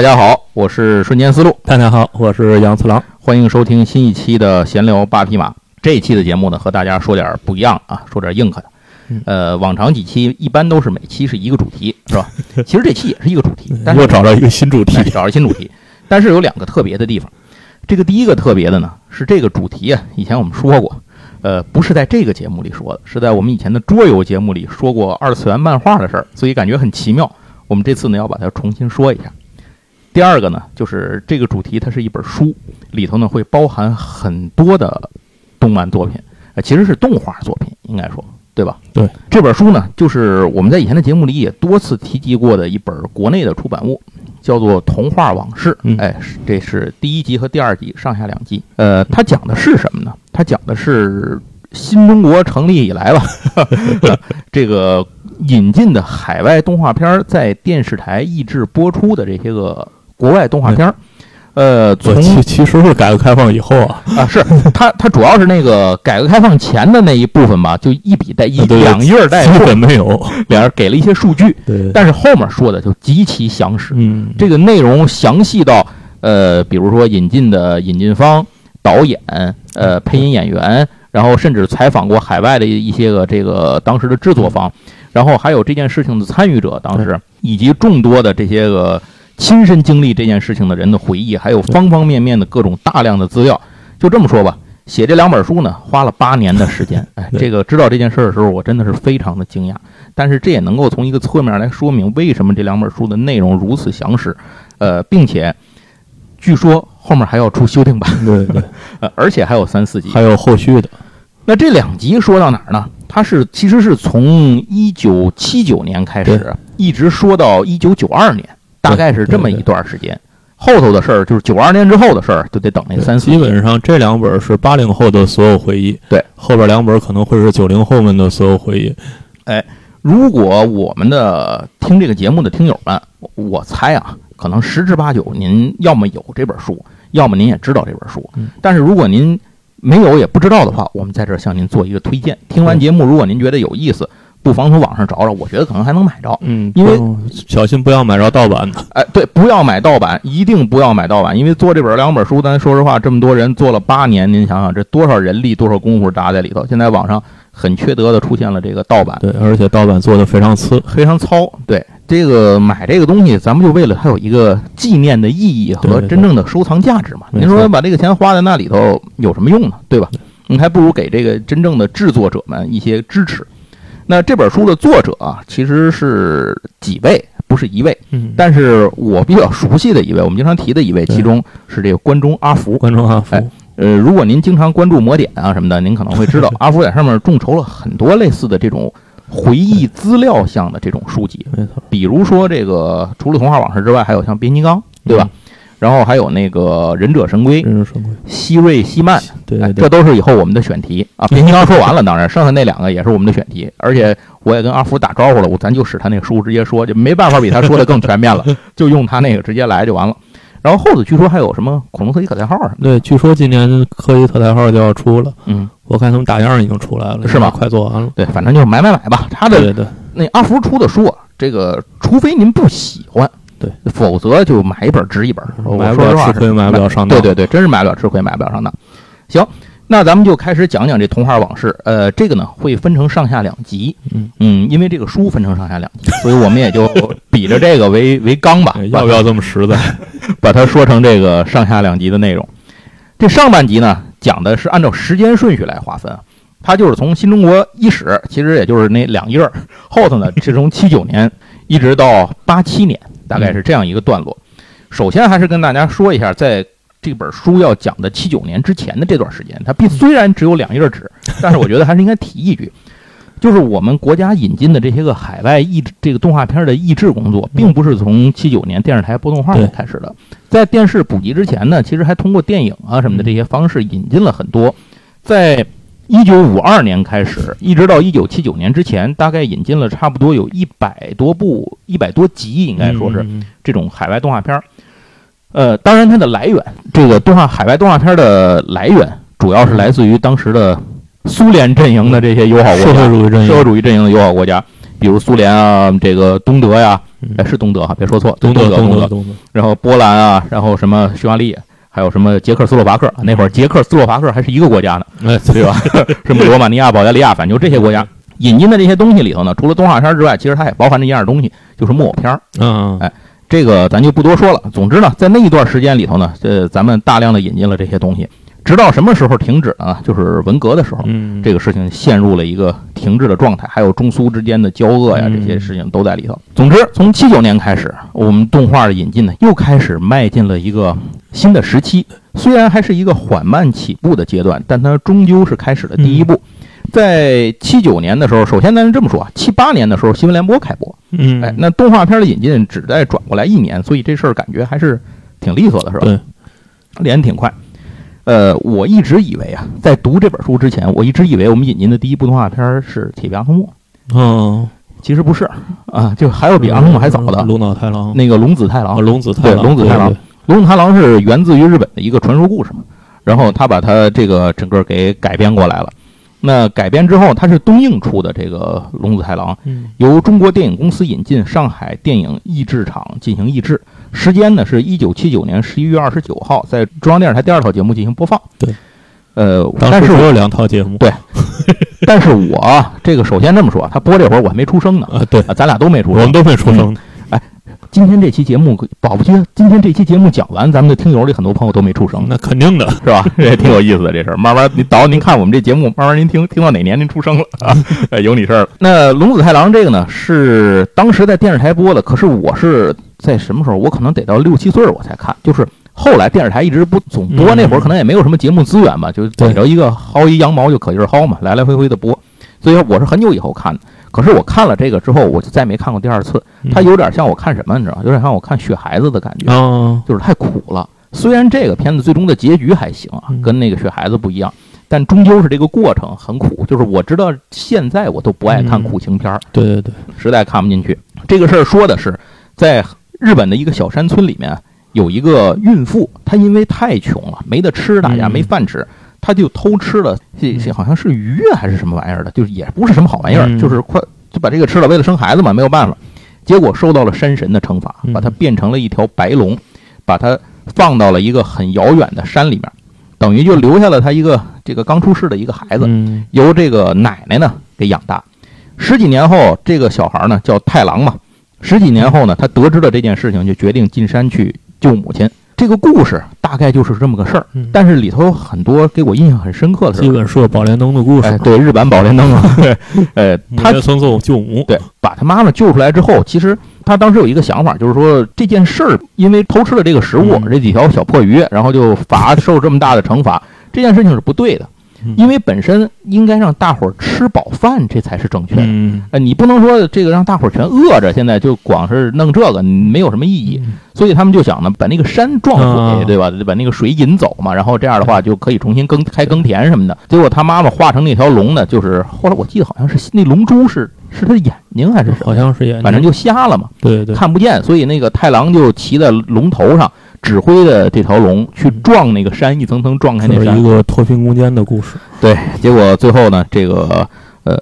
大家好，我是瞬间思路。大家好，我是杨次郎。欢迎收听新一期的闲聊八匹马。这一期的节目呢，和大家说点不一样啊，说点硬核的。呃，往常几期一般都是每期是一个主题，是吧？其实这期也是一个主题，但是又找到一个新主题，找着新主题。但是有两个特别的地方。这个第一个特别的呢，是这个主题啊，以前我们说过，呃，不是在这个节目里说的，是在我们以前的桌游节目里说过二次元漫画的事儿，所以感觉很奇妙。我们这次呢，要把它重新说一下。第二个呢，就是这个主题，它是一本书，里头呢会包含很多的动漫作品，呃，其实是动画作品，应该说，对吧？对，这本书呢，就是我们在以前的节目里也多次提及过的一本国内的出版物，叫做《童话往事》。哎，这是第一集和第二集上下两集。呃，它讲的是什么呢？它讲的是新中国成立以来吧，这个引进的海外动画片在电视台译制播出的这些个。国外动画片儿，呃，从其其实是改革开放以后啊。啊，是。它它主要是那个改革开放前的那一部分吧，就一笔带一两页带基本没有，俩人给了一些数据，对，但是后面说的就极其详实，嗯，这个内容详细到呃，比如说引进的引进方、导演、呃，配音演员，然后甚至采访过海外的一些个这个当时的制作方，然后还有这件事情的参与者，当时以及众多的这些个。亲身经历这件事情的人的回忆，还有方方面面的各种大量的资料，就这么说吧。写这两本书呢，花了八年的时间。哎，这个知道这件事的时候，我真的是非常的惊讶。但是这也能够从一个侧面来说明，为什么这两本书的内容如此详实。呃，并且据说后面还要出修订版，对 对，呃，而且还有三四集，还有后续的。那这两集说到哪儿呢？它是其实是从一九七九年开始，一直说到一九九二年。大概是这么一段时间，后头的事儿就是九二年之后的事儿，就得等那三四。基本上这两本是八零后的所有回忆，对，后边两本可能会是九零后们的所有回忆。哎，如果我们的听这个节目的听友们，我猜啊，可能十之八九您要么有这本书，要么您也知道这本书。但是如果您没有也不知道的话，我们在这儿向您做一个推荐。听完节目，如果您觉得有意思。不妨从网上找找，我觉得可能还能买着。嗯，因为小心不要买着盗版的。哎，对，不要买盗版，一定不要买盗版。因为做这本两本书，咱说实话，这么多人做了八年，您想想这多少人力、多少功夫搭在里头。现在网上很缺德的出现了这个盗版，对，而且盗版做的非常次，非常糙。对，这个买这个东西，咱们就为了它有一个纪念的意义和真正的收藏价值嘛。您说把这个钱花在那里头有什么用呢？对吧？你还不如给这个真正的制作者们一些支持。那这本书的作者啊，其实是几位，不是一位。嗯，但是我比较熟悉的一位，我们经常提的一位，其中是这个关中阿福。关中阿福，哎，呃，如果您经常关注魔点啊什么的，您可能会知道，阿福在上面众筹了很多类似的这种回忆资料项的这种书籍。没错，比如说这个，除了童话往事之外，还有像变形金刚，对吧？然后还有那个忍者神龟，忍者神龟，希瑞希曼，对对对，这都是以后我们的选题啊。变形金刚说完了，当然剩下那两个也是我们的选题，而且我也跟阿福打招呼了，我咱就使他那个书直接说，就没办法比他说的更全面了，就用他那个直接来就完了。然后后头据说还有什么恐龙特级特代号什么？对，据说今年科技特代号就要出了。嗯，我看他们打样已经出来了，是吗？快做完了。对，反正就是买买买吧。他的对对，那阿福出的书啊，这个除非您不喜欢。对，否则就买一本值一本。买不了吃亏，买不了上当。对对对，真是买不了吃亏，买不了上当。行，那咱们就开始讲讲这童话往事。呃，这个呢会分成上下两集。嗯嗯，因为这个书分成上下两集，所以我们也就 比着这个为为纲吧。要不要这么实在？把它说成这个上下两集的内容。这上半集呢讲的是按照时间顺序来划分，它就是从新中国伊始，其实也就是那两页儿，后头呢是从七九年一直到八七年。大概是这样一个段落。首先还是跟大家说一下，在这本书要讲的七九年之前的这段时间，它虽然只有两页纸，但是我觉得还是应该提一句，就是我们国家引进的这些个海外译这个动画片的译制工作，并不是从七九年电视台播动画开始的。在电视普及之前呢，其实还通过电影啊什么的这些方式引进了很多。在一九五二年开始，一直到一九七九年之前，大概引进了差不多有一百多部、一百多集，应该说是这种海外动画片儿。呃，当然它的来源，这个动画海外动画片的来源，主要是来自于当时的苏联阵营的这些友好国家，社会主义阵营、社会主义阵营的友好国家，比如苏联啊，这个东德呀，哎，是东德哈，别说错，东德，东德，东德。然后波兰啊，然后什么匈牙利，还有什么捷克斯洛伐克，那会儿捷克斯洛伐克还是一个国家呢，哎，对吧？什么罗马尼亚、保加利亚，反正就这些国家引进的这些东西里头呢，除了动画片之外，其实它也包含着一样东西，就是木偶片儿。嗯，哎，这个咱就不多说了。总之呢，在那一段时间里头呢，呃，咱们大量的引进了这些东西。直到什么时候停止呢？就是文革的时候，这个事情陷入了一个停滞的状态。还有中苏之间的交恶呀，这些事情都在里头。总之，从七九年开始，我们动画的引进呢，又开始迈进了一个新的时期。虽然还是一个缓慢起步的阶段，但它终究是开始了第一步。在七九年的时候，首先咱是这么说啊，七八年的时候新闻联播开播，嗯，哎，那动画片的引进只在转过来一年，所以这事儿感觉还是挺利索的，是吧？对，连挺快。呃，我一直以为啊，在读这本书之前，我一直以为我们引进的第一部动画片是《铁臂阿童木》。嗯，其实不是啊，就还有比阿童木还早的《龙脑太郎》。那个龙子太郎，龙子太郎，龙子太郎，龙子太郎是源自于日本的一个传说故事，然后他把他这个整个给改编过来了。那改编之后，它是东映出的这个龙子太郎，由中国电影公司引进，上海电影译制厂进行译制。时间呢是一九七九年十一月二十九号，在中央电视台第二套节目进行播放。对，呃，但是我有两套节目。对，但是我这个首先这么说，他播这会儿我还没出生呢。啊，对，咱俩都没出生，我们都没出生。哎，今天这期节目保不齐今天这期节目讲完，咱们的听友里很多朋友都没出生。那肯定的是吧？这也挺有意思的这事儿。慢慢，您导您看我们这节目，慢慢您听听到哪年您出生了啊？有你事儿了。那龙子太郎这个呢，是当时在电视台播的，可是我是。在什么时候？我可能得到六七岁我才看。就是后来电视台一直不总播，那会儿可能也没有什么节目资源吧，就逮着一个薅一羊毛就可劲儿薅嘛，来来回回的播。所以我是很久以后看的。可是我看了这个之后，我就再没看过第二次。它有点像我看什么，你知道吗？有点像我看《雪孩子》的感觉，就是太苦了。虽然这个片子最终的结局还行啊，跟那个《雪孩子》不一样，但终究是这个过程很苦。就是我知道现在我都不爱看苦情片儿，对对对，实在看不进去。这个事儿说的是在。日本的一个小山村里面有一个孕妇，她因为太穷了，没得吃，大家没饭吃，她就偷吃了这这好像是鱼还是什么玩意儿的，就是也不是什么好玩意儿，就是快就把这个吃了，为了生孩子嘛，没有办法，结果受到了山神的惩罚，把它变成了一条白龙，把它放到了一个很遥远的山里面，等于就留下了他一个这个刚出世的一个孩子，由这个奶奶呢给养大，十几年后，这个小孩呢叫太郎嘛。十几年后呢，他得知了这件事情，就决定进山去救母亲。这个故事大概就是这么个事儿，但是里头有很多给我印象很深刻的。基本是宝莲灯的故事，哎对日版宝莲灯啊，对呃，他送送救母，对，把他妈妈救出来之后，其实他当时有一个想法，就是说这件事儿，因为偷吃了这个食物，这几条小破鱼，然后就罚受这么大的惩罚，这件事情是不对的。因为本身应该让大伙儿吃饱饭，这才是正确的。呃，你不能说这个让大伙儿全饿着，现在就光是弄这个，没有什么意义。所以他们就想呢，把那个山撞毁，对吧？把那个水引走嘛，然后这样的话就可以重新耕开耕田什么的。结果他妈妈化成那条龙呢，就是后来我记得好像是那龙珠是是他的眼睛还是什么？好像是眼睛，反正就瞎了嘛。对对，看不见。所以那个太郎就骑在龙头上。指挥的这条龙去撞那个山，一层层撞开那山。一个脱贫攻坚的故事。对，结果最后呢，这个呃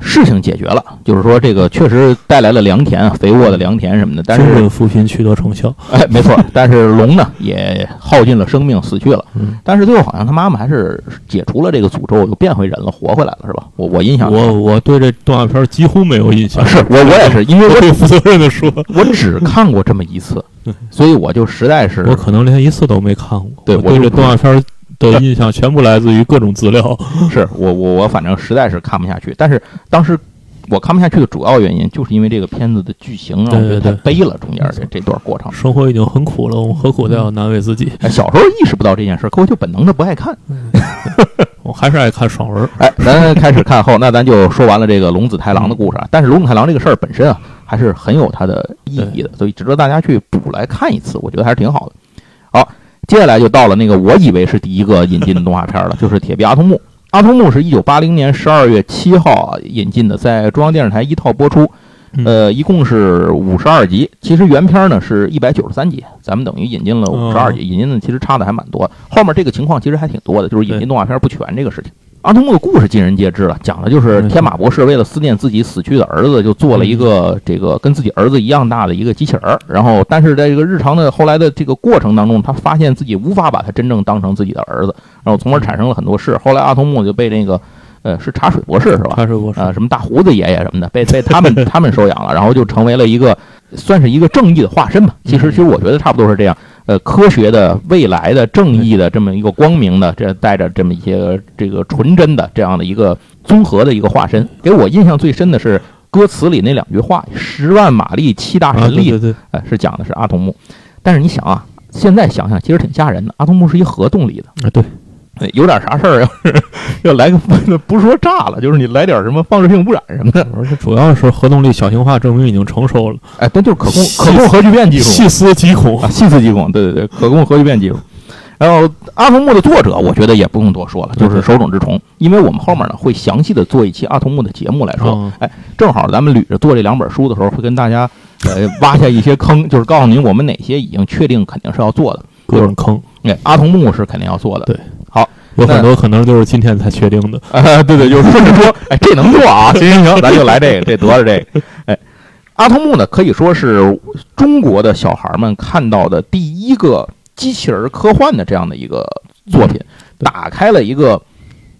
事情解决了，就是说这个确实带来了良田，肥沃的良田什么的。但是扶贫取得成效。哎，没错。但是龙呢也耗尽了生命死去了。嗯。但是最后好像他妈妈还是解除了这个诅咒，又变回人了，活回来了，是吧？我我印象。我我对这动画片几乎没有印象。是我我也是，因为我负责任的说，我只看过这么一次。所以我就实在是，我可能连一次都没看过。对，我对这动画片的印象全部来自于各种资料。是我我我反正实在是看不下去。但是当时我看不下去的主要原因，就是因为这个片子的剧情啊我觉得太悲了。中间这这段过程，生活已经很苦了，我们何苦再要难为自己？小时候意识不到这件事，可我就本能的不爱看。我还是爱看爽文。哎，咱开始看后，那咱就说完了这个龙子太郎的故事啊。但是龙子太郎这个事儿本身啊。还是很有它的意义的，所以值得大家去补来看一次，我觉得还是挺好的。好，接下来就到了那个我以为是第一个引进的动画片了，就是《铁臂阿童木》。阿童木是一九八零年十二月七号引进的，在中央电视台一套播出，呃，一共是五十二集。其实原片呢是一百九十三集，咱们等于引进了五十二集，引进的其实差的还蛮多。后面这个情况其实还挺多的，就是引进动画片不全这个事情。阿童木的故事尽人皆知了，讲的就是天马博士为了思念自己死去的儿子，就做了一个这个跟自己儿子一样大的一个机器人儿。然后，但是在这个日常的后来的这个过程当中，他发现自己无法把他真正当成自己的儿子，然后从而产生了很多事。后来阿童木就被那个呃是茶水博士是吧？茶水博士啊，什么大胡子爷爷什么的，被被他们 他们收养了，然后就成为了一个算是一个正义的化身吧。其实，其实我觉得差不多是这样。呃，科学的、未来的、正义的这么一个光明的，这带着这么一些这个纯真的这样的一个综合的一个化身。给我印象最深的是歌词里那两句话：“十万马力，七大神力。”对对，哎，是讲的是阿童木。但是你想啊，现在想想其实挺吓人的。阿童木是一核动力的，啊对。对，有点啥事儿，要是要来个 不是说炸了，就是你来点什么放射性污染什么的。而且主要是核动力小型化证明已经成熟了。哎，但就是可控可控核聚变技术，细思极恐啊，细思极恐。对对对，可控核聚变技术。然后阿童木的作者，我觉得也不用多说了，就是手冢治虫。因为我们后面呢会详细的做一期阿童木的节目来说。哎，正好咱们捋着做这两本书的时候，会跟大家呃挖下一些坑，就是告诉您我们哪些已经确定肯定是要做的各种坑。哎，阿童木是肯定要做的。对，好。有很多可能就是今天才确定的，啊，对对，就是顺着说，哎，这能做啊，行行行，咱就来这个，这得了这个，哎，阿童木呢，可以说是中国的小孩们看到的第一个机器人科幻的这样的一个作品，打开了一个。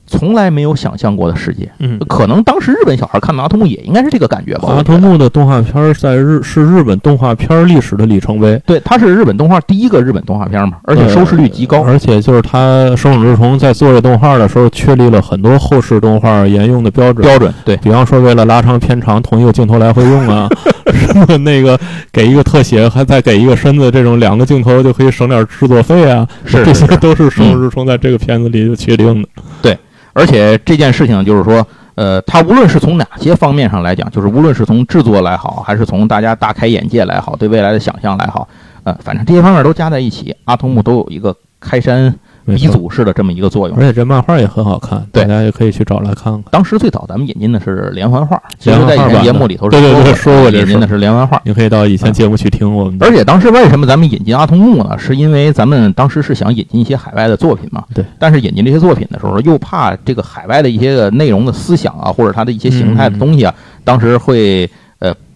从来没有想象过的世界，嗯，可能当时日本小孩看阿童木也应该是这个感觉吧。阿童木的动画片在日是日本动画片历史的里程碑，对，它是日本动画第一个日本动画片嘛，而且收视率极高。而且就是他手冢治虫在做这动画的时候，确立了很多后世动画沿用的标准。标准，对比方说为了拉长片长，同一个镜头来回用啊，什么那个给一个特写，还再给一个身子，这种两个镜头就可以省点制作费啊，是这些都是手冢治虫在这个片子里就确定的。对。而且这件事情就是说，呃，它无论是从哪些方面上来讲，就是无论是从制作来好，还是从大家大开眼界来好，对未来的想象来好，呃，反正这些方面都加在一起，阿童木都有一个开山。鼻祖式的这么一个作用，而且这漫画也很好看，大家也可以去找来看看。当时最早咱们引进的是连环画，其实在以前节目里头对对对说过引进的是连环画，你可以到以前节目去听我们。而且当时为什么咱们引进阿童木呢？是因为咱们当时是想引进一些海外的作品嘛？对。但是引进这些作品的时候，又怕这个海外的一些个内容的思想啊，或者它的一些形态的东西啊，当时会呃。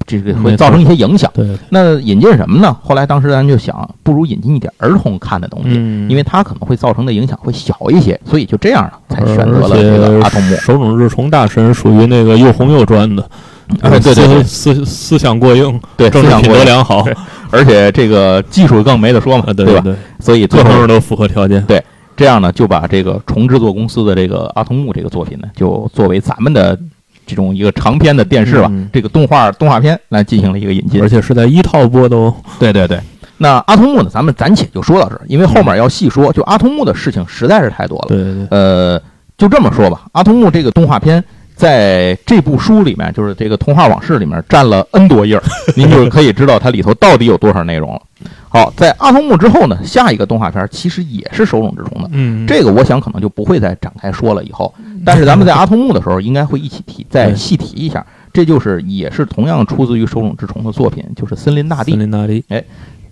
这个会造成一些影响。对，那引进什么呢？后来当时咱就想，不如引进一点儿童看的东西，因为它可能会造成的影响会小一些，所以就这样了，才选择了这个阿童木。手冢治虫大神属于那个又红又专的，对对对，思思想过硬，对，思想品德良好，而且这个技术更没得说嘛，对吧？所以最后都符合条件。对，这样呢，就把这个重制作公司的这个阿童木这个作品呢，就作为咱们的。这种一个长篇的电视吧，这个动画动画片来进行了一个引进，而且是在一套播的哦。对对对，那阿童木呢，咱们暂且就说到这儿，因为后面要细说，就阿童木的事情实在是太多了。对对对，呃，就这么说吧，阿童木这个动画片在这部书里面，就是这个童话往事里面占了 N 多页，您就可以知道它里头到底有多少内容了。好，在阿童木之后呢，下一个动画片其实也是手冢治虫的，嗯，这个我想可能就不会再展开说了。以后，但是咱们在阿童木的时候，应该会一起提，再细提一下。这就是也是同样出自于手冢治虫的作品，就是《森林大地》。森林大地，哎，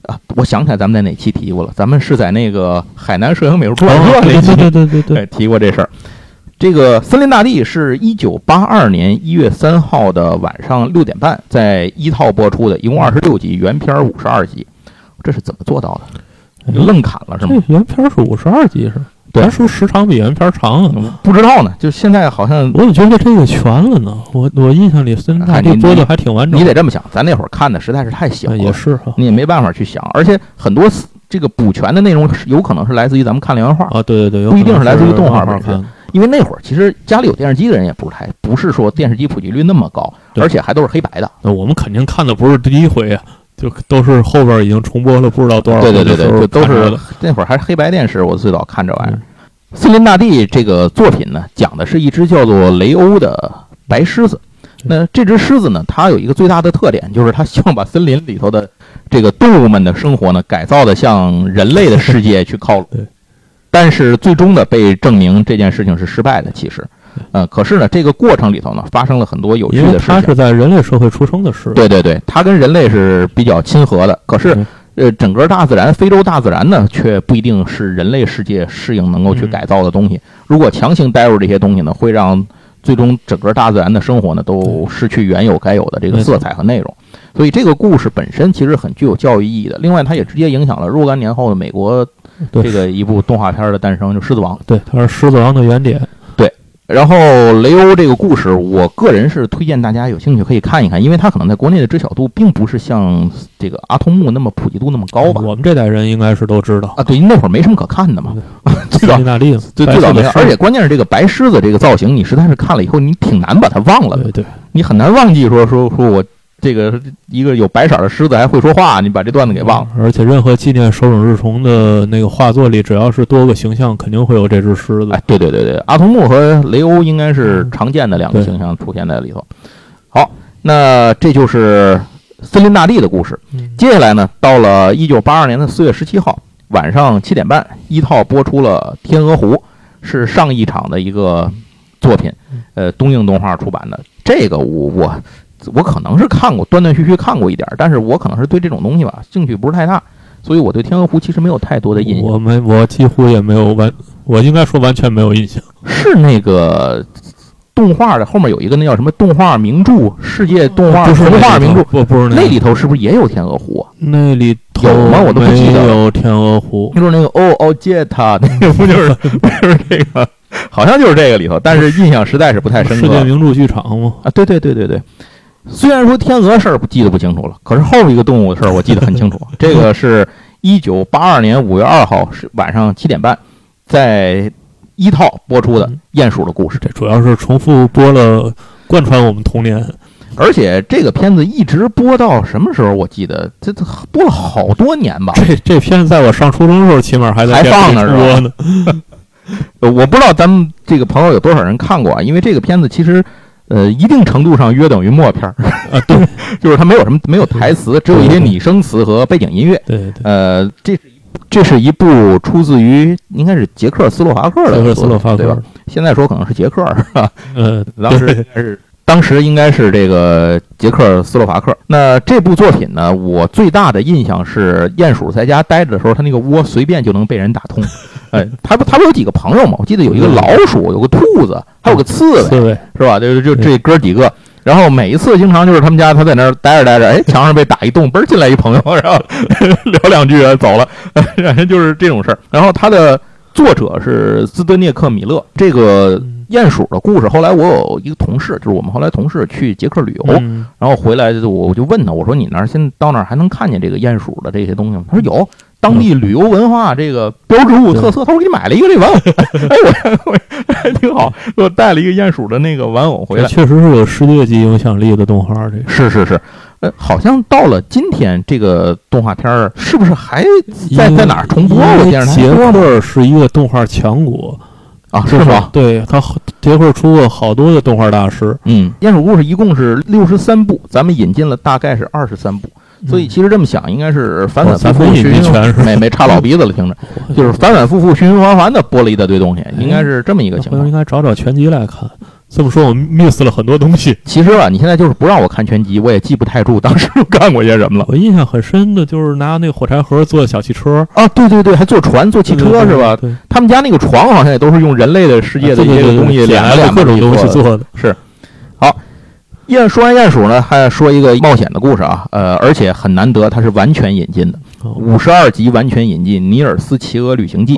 啊，我想起来咱们在哪期提过了？咱们是在那个海南摄影美术出版社那期，对对对对，提过这事儿。这个《森林大地》是一九八二年一月三号的晚上六点半在一套播出的，一共二十六集，原片五十二集。这是怎么做到的？愣砍了是吗？原片是五十二集是？原书时长比原片长啊？不知道呢。就现在好像我怎么觉得这个全了呢？我我印象里森林大地播的还挺完整。你得这么想，咱那会儿看的实在是太小了，也是，你也没办法去想。而且很多这个补全的内容有可能是来自于咱们看连环画啊，对对对，不一定是来自于动画本身。因为那会儿其实家里有电视机的人也不是太，不是说电视机普及率那么高，而且还都是黑白的。那我们肯定看的不是第一回啊。就都是后边已经重播了不知道多少对对对对，就都是那会儿还是黑白电视，我最早看这玩意儿。森林大地这个作品呢，讲的是一只叫做雷欧的白狮子。那这只狮子呢，它有一个最大的特点，就是它希望把森林里头的这个动物们的生活呢，改造的像人类的世界去靠拢。对，但是最终呢被证明这件事情是失败的，其实。呃，可是呢，这个过程里头呢，发生了很多有趣的事情。它是在人类社会出生的，事？对对对，它跟人类是比较亲和的。可是，呃，整个大自然，非洲大自然呢，却不一定是人类世界适应能够去改造的东西。如果强行带入这些东西呢，会让最终整个大自然的生活呢，都失去原有该有的这个色彩和内容。所以这个故事本身其实很具有教育意义的。另外，它也直接影响了若干年后的美国这个一部动画片的诞生，就《狮子王》。对，它是《狮子王》的原点。对然后雷欧这个故事，我个人是推荐大家有兴趣可以看一看，因为它可能在国内的知晓度并不是像这个阿童木那么普及度那么高吧。我们这代人应该是都知道啊，对，那会儿没什么可看的嘛，最早大利，最最早没而且关键是这个白狮子这个造型，你实在是看了以后，你挺难把它忘了的。对对，你很难忘记说说说我。这个一个有白色的狮子还会说话，你把这段子给忘了。而且任何纪念手冢治虫的那个画作里，只要是多个形象，肯定会有这只狮子。哎，对对对对，阿童木和雷欧应该是常见的两个形象出现在里头。好，那这就是森林大地的故事。接下来呢，到了一九八二年的四月十七号晚上七点半，一套播出了《天鹅湖》，是上一场的一个作品，呃，东映动画出版的。这个我我。我可能是看过断断续续看过一点，但是我可能是对这种东西吧兴趣不是太大，所以我对天鹅湖其实没有太多的印象。我没，我几乎也没有完，我应该说完全没有印象。是那个动画的后面有一个那叫什么动画名著，世界动画动画名著，不不是那里头是不是也有天鹅湖？那里头有吗？我都不记得。有天鹅湖，就是那个哦哦杰塔，那个不就是 不是这个？好像就是这个里头，但是印象实在是不太深刻。世界名著剧场吗？啊，对对对对对。虽然说天鹅事儿记得不清楚了，可是后一个动物的事儿我记得很清楚。这个是一九八二年五月二号是晚上七点半，在一套播出的《鼹鼠的故事》。这主要是重复播了，贯穿我们童年。而且这个片子一直播到什么时候？我记得这这播了好多年吧。这这片子在我上初中的时候，起码还在还放那播呢。我不知道咱们这个朋友有多少人看过啊？因为这个片子其实。呃，一定程度上约等于默片儿啊，对，就是它没有什么没有台词，只有一些拟声词和背景音乐。对对。呃，这是这是一部出自于应该是捷克斯洛伐克的，捷克斯洛伐克对吧？现在说可能是捷克是吧？呃，当时是当时应该是这个捷克斯洛伐克。那这部作品呢，我最大的印象是鼹鼠在家待着的时候，它那个窝随便就能被人打通。哎，他不，他不有几个朋友吗？我记得有一个老鼠，有个兔子，还有个刺猬，是吧？就就这哥几个，然后每一次经常就是他们家，他在那儿待着待着，哎，墙上被打一洞，嘣进来一朋友，然后聊两句走了，反正就是这种事儿。然后他的作者是斯德涅克米勒，这个鼹鼠的故事。后来我有一个同事，就是我们后来同事去捷克旅游，然后回来就我就问他，我说你那儿现到那儿还能看见这个鼹鼠的这些东西吗？他说有。当地旅游文化这个标志物特色，他说给你买了一个这玩偶，哎，我我还挺好，给我带了一个鼹鼠的那个玩偶回来，确实是有世界级影响力的动画，这是是是，呃，好像到了今天，这个动画片儿是不是还在在哪儿重播？电视台？杰克是一个动画强国啊，是吗？对他杰克出过好多的动画大师，嗯，鼹鼠故事一共是六十三部，咱们引进了大概是二十三部。所以其实这么想，应该是反反复复、循循没没插老鼻子了，听着，就是反反复复、循循环环的播了一大堆东西，应该是这么一个情况。应该找找全集来看。这么说，我 miss 了很多东西。其实吧，你现在就是不让我看全集，我也记不太住当时干过些什么了。我印象很深的就是拿那个火柴盒做小汽车啊，对对对，还坐船、坐汽车是吧？他们家那个床好像也都是用人类的世界的一些东西，两两各种东西做的，是。鼹说完鼹鼠呢，还说一个冒险的故事啊，呃，而且很难得，它是完全引进的，五十二集完全引进《尼尔斯骑鹅旅行记》，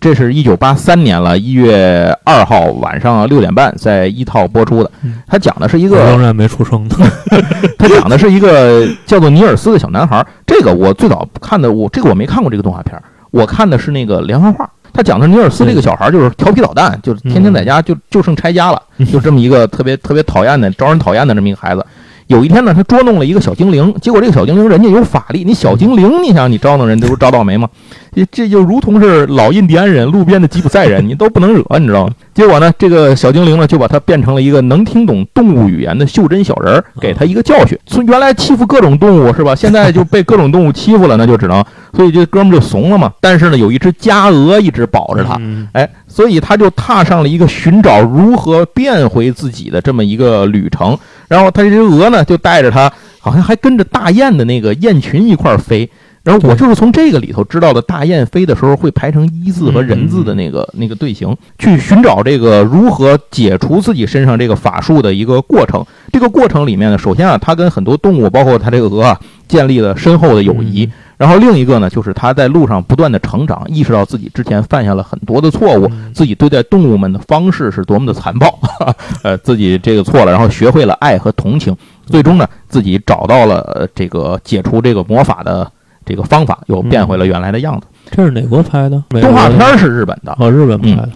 这是一九八三年了，一月二号晚上六点半在一套播出的。他讲的是一个仍然没出生的，他讲的是一个叫做尼尔斯的小男孩。这个我最早看的，我这个我没看过这个动画片，我看的是那个连环画。他讲的尼尔斯这个小孩就是调皮捣蛋，就是天天在家就就剩拆家了，就这么一个特别特别讨厌的、招人讨厌的这么一个孩子。有一天呢，他捉弄了一个小精灵，结果这个小精灵人家有法力，你小精灵，你想你招弄人，这不招倒霉吗？这这就如同是老印第安人、路边的吉普赛人，你都不能惹，你知道吗？结果呢，这个小精灵呢就把他变成了一个能听懂动物语言的袖珍小人，给他一个教训。从原来欺负各种动物是吧？现在就被各种动物欺负了，那就只能，所以这哥们就怂了嘛。但是呢，有一只家鹅一直保着他，哎，所以他就踏上了一个寻找如何变回自己的这么一个旅程。然后他这只鹅呢，就带着他，好像还跟着大雁的那个雁群一块儿飞。然后我就是从这个里头知道的，大雁飞的时候会排成一字和人字的那个那个队形，去寻找这个如何解除自己身上这个法术的一个过程。这个过程里面呢，首先啊，他跟很多动物，包括他这个鹅啊，建立了深厚的友谊。然后另一个呢，就是他在路上不断的成长，意识到自己之前犯下了很多的错误，嗯自己对待动物们的方式是多么的残暴，呃，自己这个错了，然后学会了爱和同情，最终呢，自己找到了呃这个解除这个魔法的这个方法，又变回了原来的样子。这是哪国拍的？动画片儿是日本的，哦，日本拍的，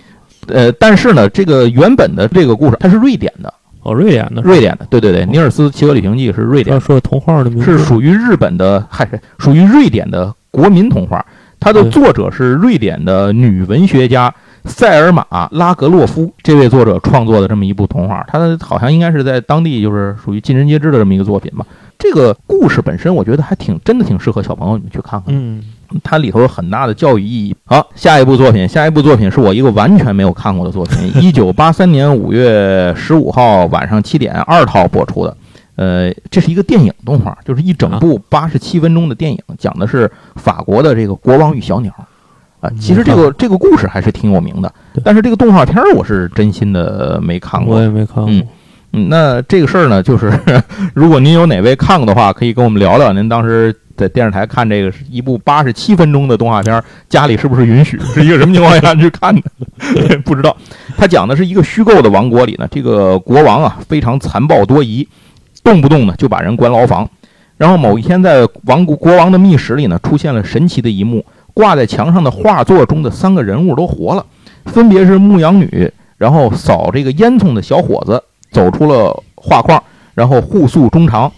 呃，但是呢，这个原本的这个故事它是瑞典的，哦，瑞典的，瑞典的，对对对，尼尔斯骑鹅旅行记是瑞典说童话的名字。是属于日本的，还是属于瑞典的国民童话。它的作者是瑞典的女文学家塞尔玛·拉格洛夫，这位作者创作的这么一部童话，它好像应该是在当地就是属于尽人皆知的这么一个作品吧。这个故事本身，我觉得还挺真的，挺适合小朋友你们去看看。嗯，它里头有很大的教育意义。好，下一部作品，下一部作品是我一个完全没有看过的作品，一九八三年五月十五号晚上七点二套播出的。呃，这是一个电影动画，就是一整部八十七分钟的电影，讲的是法国的这个国王与小鸟。啊，其实这个这个故事还是挺有名的，但是这个动画片儿我是真心的没看过我。也没看过嗯。嗯，那这个事儿呢，就是 如果您有哪位看过的话，可以跟我们聊聊。您当时在电视台看这个是一部八十七分钟的动画片，家里是不是允许？是一个什么情况下去看的？不知道。他讲的是一个虚构的王国里呢，这个国王啊非常残暴多疑，动不动呢就把人关牢房。然后某一天，在王国国王的密室里呢，出现了神奇的一幕：挂在墙上的画作中的三个人物都活了，分别是牧羊女，然后扫这个烟囱的小伙子走出了画框，然后互诉衷肠。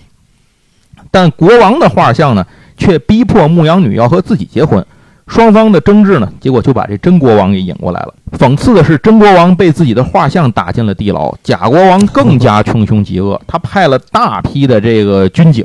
但国王的画像呢，却逼迫牧羊女要和自己结婚。双方的争执呢，结果就把这真国王给引过来了。讽刺的是，真国王被自己的画像打进了地牢，假国王更加穷凶极恶。他派了大批的这个军警，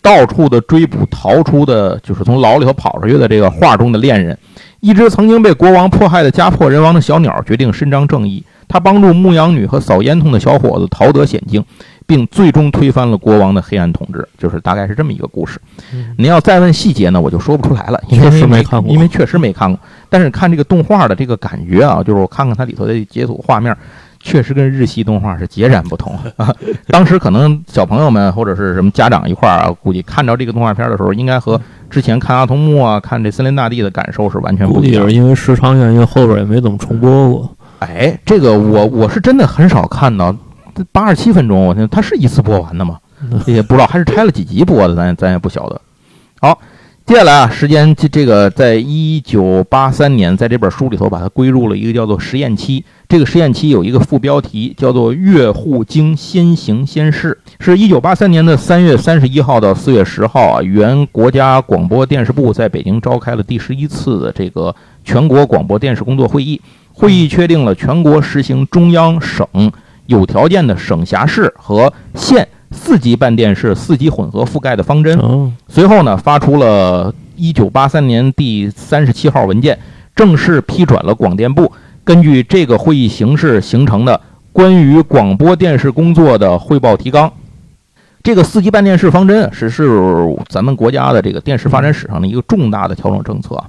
到处的追捕逃出的，就是从牢里头跑出去的这个画中的恋人。一只曾经被国王迫害的家破人亡的小鸟决定伸张正义，他帮助牧羊女和扫烟囱的小伙子逃得险境，并最终推翻了国王的黑暗统治。就是大概是这么一个故事。嗯您要再问细节呢，我就说不出来了，因为确实没看过因为确实没看过。但是看这个动画的这个感觉啊，就是我看看它里头的截图画面，确实跟日系动画是截然不同啊。当时可能小朋友们或者是什么家长一块儿啊，估计看着这个动画片的时候，应该和之前看阿童木啊、看这森林大地的感受是完全不一样估计也是。因为时长原因，后边也没怎么重播过。哎，这个我我是真的很少看到，八十七分钟，我天，它是一次播完的吗？也不知道，还是拆了几集播的，咱咱也不晓得。好，接下来啊，时间这这个在一九八三年，在这本书里头把它归入了一个叫做实验期。这个实验期有一个副标题叫做“越护经先行先试”，是一九八三年的三月三十一号到四月十号啊，原国家广播电视部在北京召开了第十一次的这个全国广播电视工作会议。会议确定了全国实行中央、省有条件的省辖市和县四级办电视、四级混合覆盖的方针。哦，随后呢，发出了一九八三年第三十七号文件，正式批转了广电部根据这个会议形式形成的关于广播电视工作的汇报提纲。这个四级办电视方针啊，是是咱们国家的这个电视发展史上的一个重大的调整政策啊。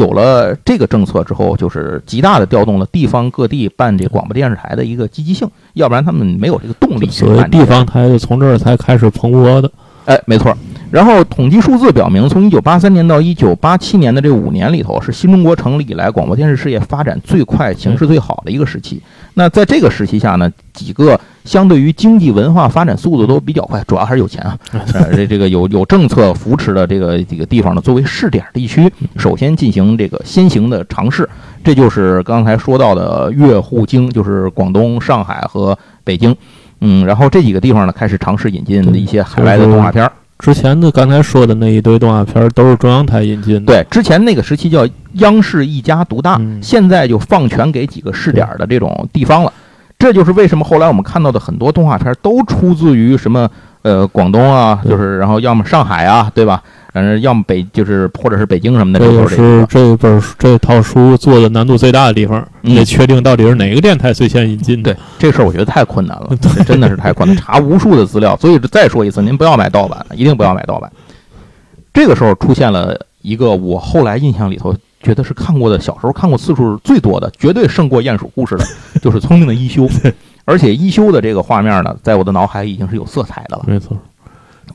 有了这个政策之后，就是极大的调动了地方各地办这广播电视台的一个积极性，要不然他们没有这个动力去所谓办这个地方台就从这儿才开始蓬勃的。哎，没错。然后统计数字表明，从一九八三年到一九八七年的这五年里头，是新中国成立以来广播电视事业发展最快、形势最好的一个时期。那在这个时期下呢，几个相对于经济文化发展速度都比较快，主要还是有钱啊，呃，这这个有有政策扶持的这个几个地方呢，作为试点地区，首先进行这个先行的尝试。这就是刚才说到的粤沪京，就是广东、上海和北京。嗯，然后这几个地方呢，开始尝试引进一些海外的动画片儿。之前的刚才说的那一堆动画片儿都是中央台引进的。对，之前那个时期叫央视一家独大，嗯现在就放权给几个试点儿的这种地方了。这就是为什么后来我们看到的很多动画片都出自于什么呃广东啊，就是然后要么上海啊，对吧？反正，要么北就是或者是北京什么的，这是这本这套书做的难度最大的地方，嗯得确定到底是哪个电台最先引进的。对这事儿，我觉得太困难了，这真的是太困难，查无数的资料。所以再说一次，您不要买盗版，一定不要买盗版。这个时候出现了一个我后来印象里头觉得是看过的，小时候看过次数最多的，绝对胜过鼹鼠故事的，就是《聪明的一休》。而且一休的这个画面呢，在我的脑海已经是有色彩的了，没错，